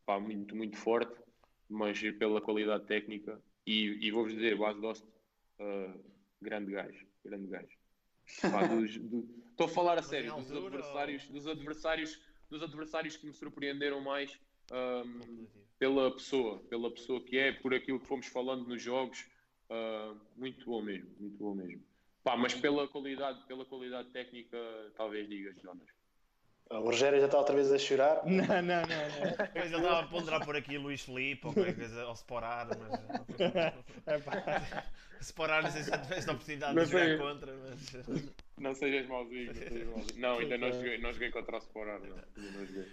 pá, muito, muito forte, mas pela qualidade técnica. E, e vou-vos dizer, base Dost, uh, grande gajo, grande gajo. Estou a falar a sério dos adversários, dos adversários, dos adversários que me surpreenderam mais um, pela pessoa, pela pessoa que é, por aquilo que fomos falando nos jogos, uh, muito bom mesmo, muito bom mesmo. Pá, mas pela qualidade, pela qualidade técnica, talvez digas, Jonas. O Rogério já está outra vez a chorar. Não, não, não. não. Ele estava a ponderar por aqui Luís Felipe ou qualquer coisa, ou Sporar, mas. Sporar, não sei se já tiveste a oportunidade não de jogar contra, mas. Não sejas mauzinho, não sejas mauzinho. Não, ainda não joguei, não joguei contra o Sporar, não. Ainda não joguei.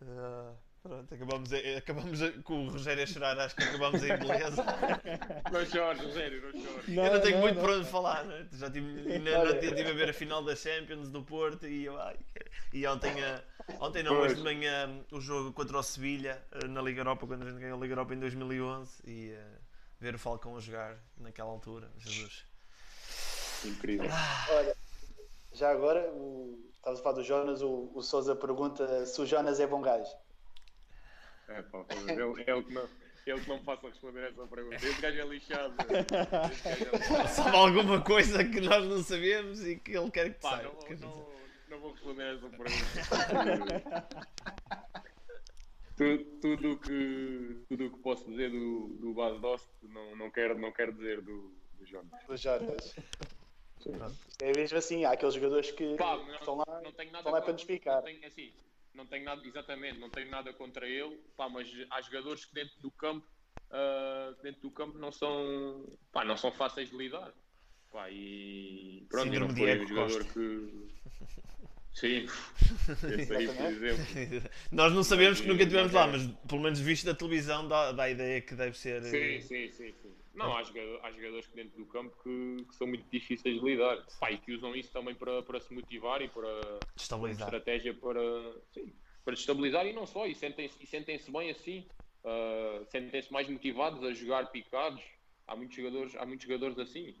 Uh... Pronto, acabamos, a, acabamos a, com o Rogério a chorar, acho que acabamos em beleza. Não chores, Rogério, não chores. eu não tenho não, muito não. para onde falar, né? já tive, ainda não tive a ver a final da Champions do Porto e, ai, e ontem, a, ontem não, hoje de manhã o jogo contra o Sevilha eh, na Liga Europa, quando a gente ganhou a Liga Europa em 2011 e uh, ver o Falcão a jogar naquela altura, Jesus. Incrível. Ah. Olha, já agora, o, estavas a falar do Jonas, o, o Souza pergunta se o Jonas é bom gajo. É, pá, é, é, o que não, é o que não me faça responder essa pergunta. Esse gajo é lixado. É Sabe alguma coisa que nós não sabemos e que ele quer que pá, saiba. Não, não, não, vou responder essa pergunta. tudo, tudo que, tudo que posso dizer do, do Bas Dost não, não, quero, não quero dizer do, do Jonas. Do Jonas. É mesmo assim, há aqueles jogadores que Pá, não, estão lá, não tenho nada estão lá para nos ficar. Não tenho, assim, não tenho nada, exatamente, não tenho nada contra ele, pá, mas há jogadores que dentro do campo, uh, dentro do campo não são, pá, não são fáceis de lidar. Pá, e pronto, Síndrome não foi um jogador que. Sim, esse exemplo. Nós não sabemos que nunca estivemos lá, mas pelo menos visto da televisão dá, dá a ideia que deve ser. Sim, eh, sim, sim. sim. Não, há jogadores, há jogadores dentro do campo que, que, são muito difíceis de lidar. Pá, e que usam isso também para, para se motivar e para estabilizar. estratégia para, sim, para estabilizar e não só, e sentem-se sentem bem assim, uh, sentem-se mais motivados a jogar picados. Há muitos jogadores, há muitos jogadores assim.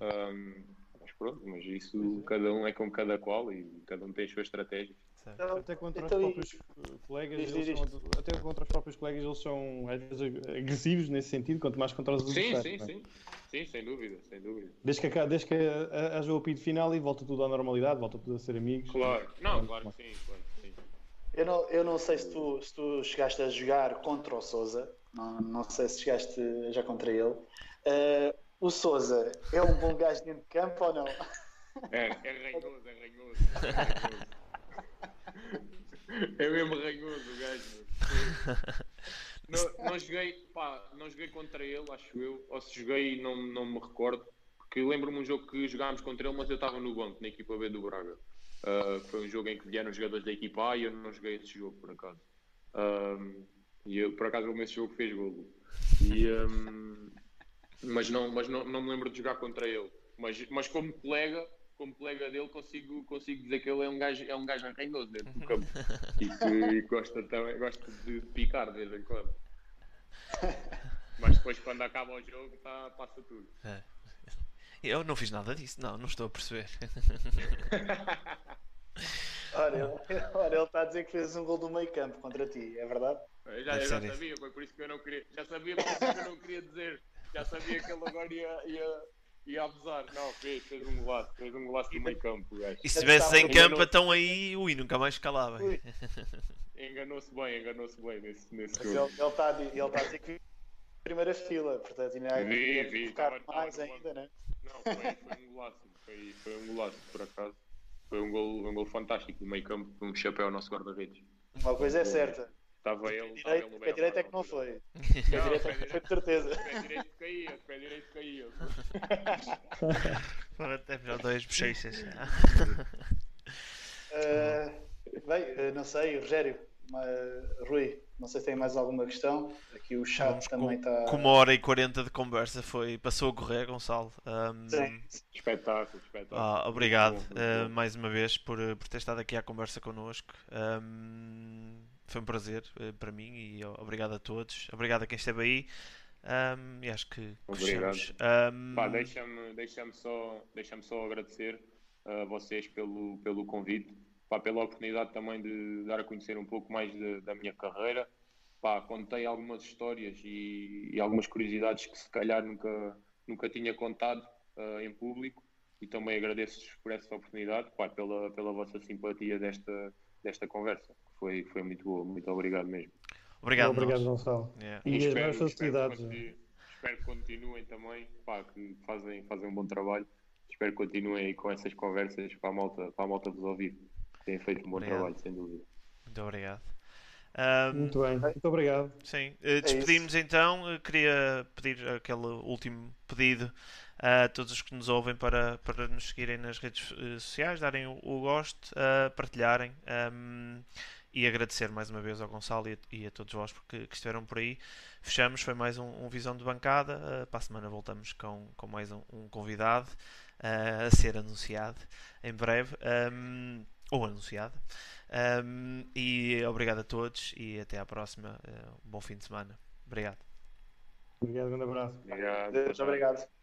Um, mas pronto, mas isso cada um é com cada qual e cada um tem as suas estratégias. Então, até contra então, os próprios colegas, eles são, até contra os próprios colegas eles são às vezes agressivos nesse sentido, quanto mais contra os adversários. Sim, sim, é? sim. Sim, sem dúvida, sem dúvida. Desde que, desde que haja o apito final e volta tudo à normalidade, volta tudo a ser amigos. Claro, não, claro que sim, claro que sim. Eu não, eu não sei se tu, se tu chegaste a jogar contra o Souza, não, não sei se chegaste já contra ele. Uh, o Souza é um bom gajo dentro de campo ou não? É, é ranhoso, é ranhoso. É ranhoso. É mesmo ranhoso o gajo. Não, não, joguei, pá, não joguei contra ele, acho eu. Ou se joguei, não, não me recordo. Porque lembro-me um jogo que jogámos contra ele, mas eu estava no banco, na equipa B do Braga. Uh, foi um jogo em que vieram os jogadores da equipa A e eu não joguei esse jogo, por acaso. Uh, e eu, por acaso, esse jogo fez golo. E, um, mas não, mas não, não me lembro de jogar contra ele. Mas, mas como colega, como colega dele, consigo, consigo dizer que ele é um gajo, é um gajo arranhoso dentro do campo e que gosta, também, gosta de picar de vez em quando. Mas depois, quando acaba o jogo, tá, passa tudo. É. Eu não fiz nada disso, não, não estou a perceber. Ele, olha, ele está a dizer que fez um gol do meio campo contra ti, é verdade? Eu já, eu já sabia, foi por isso que eu não queria. Já sabia, por isso que eu não queria dizer. Já sabia que ele agora ia, ia, e a abusar. Não, fez, fez um golaço, fez um golaço no meio campo. Gajo. E se estivesse em campo, então aí, ui, nunca mais calava. Enganou-se bem, enganou-se bem nesse, nesse Mas jogo. Ele está ele tá a dizer que primeira fila, portanto, ainda vi, vi, estava, mais estava ainda, né? Não, foi, foi um golaço, foi, foi um golaço, por acaso. Foi um gol, um gol fantástico no meio campo, um chapéu ao nosso guarda-redes. Uma coisa é certa. Estava ele. Direito, ele pé direito é que não foi. Pé direito é que foi de certeza. Pé direito caía, pé direito caía. Temos dois bochechas. Uh, bem, não sei, Rogério, mas, Rui, não sei se tem mais alguma questão. Aqui o chat Vamos também está. Com, uma hora e quarenta de conversa foi, passou a correr, Gonçalo. Um, Sim. Espetáculo, espetáculo. Ah, obrigado uh, mais uma vez por, por ter estado aqui à conversa connosco. Um, foi um prazer uh, para mim e obrigado a todos. Obrigado a quem esteve aí. Um, e acho que Obrigado. Um... Deixa-me deixa só, deixa só agradecer a vocês pelo, pelo convite, pá, pela oportunidade também de dar a conhecer um pouco mais de, da minha carreira. Pá, contei algumas histórias e, e, algumas curiosidades que se calhar nunca, nunca tinha contado uh, em público e também agradeço-vos por essa oportunidade, pá, pela, pela vossa simpatia desta, desta conversa foi, foi muito boa. Muito obrigado mesmo. Obrigado, obrigado Gonçalo. Yeah. E, e as mais facilidades. Espero, espero, que continuem também, pá, que fazem, fazem um bom trabalho. Espero que continuem aí com essas conversas para a malta, para a malta vos ouvir. Têm feito um bom obrigado. trabalho, sem dúvida. Muito obrigado. Um, muito bem, muito obrigado. Sim, uh, despedimos é então. Uh, queria pedir aquele último pedido a todos os que nos ouvem para, para nos seguirem nas redes uh, sociais, darem o, o gosto, partilharem. Um, e agradecer mais uma vez ao Gonçalo e a, e a todos vós porque, que estiveram por aí. Fechamos, foi mais um, um Visão de Bancada. Uh, para a semana voltamos com, com mais um, um convidado uh, a ser anunciado em breve. Um, ou anunciado. Um, e obrigado a todos e até à próxima. Uh, um bom fim de semana. Obrigado. Obrigado, um grande abraço. Obrigado. Deus, obrigado.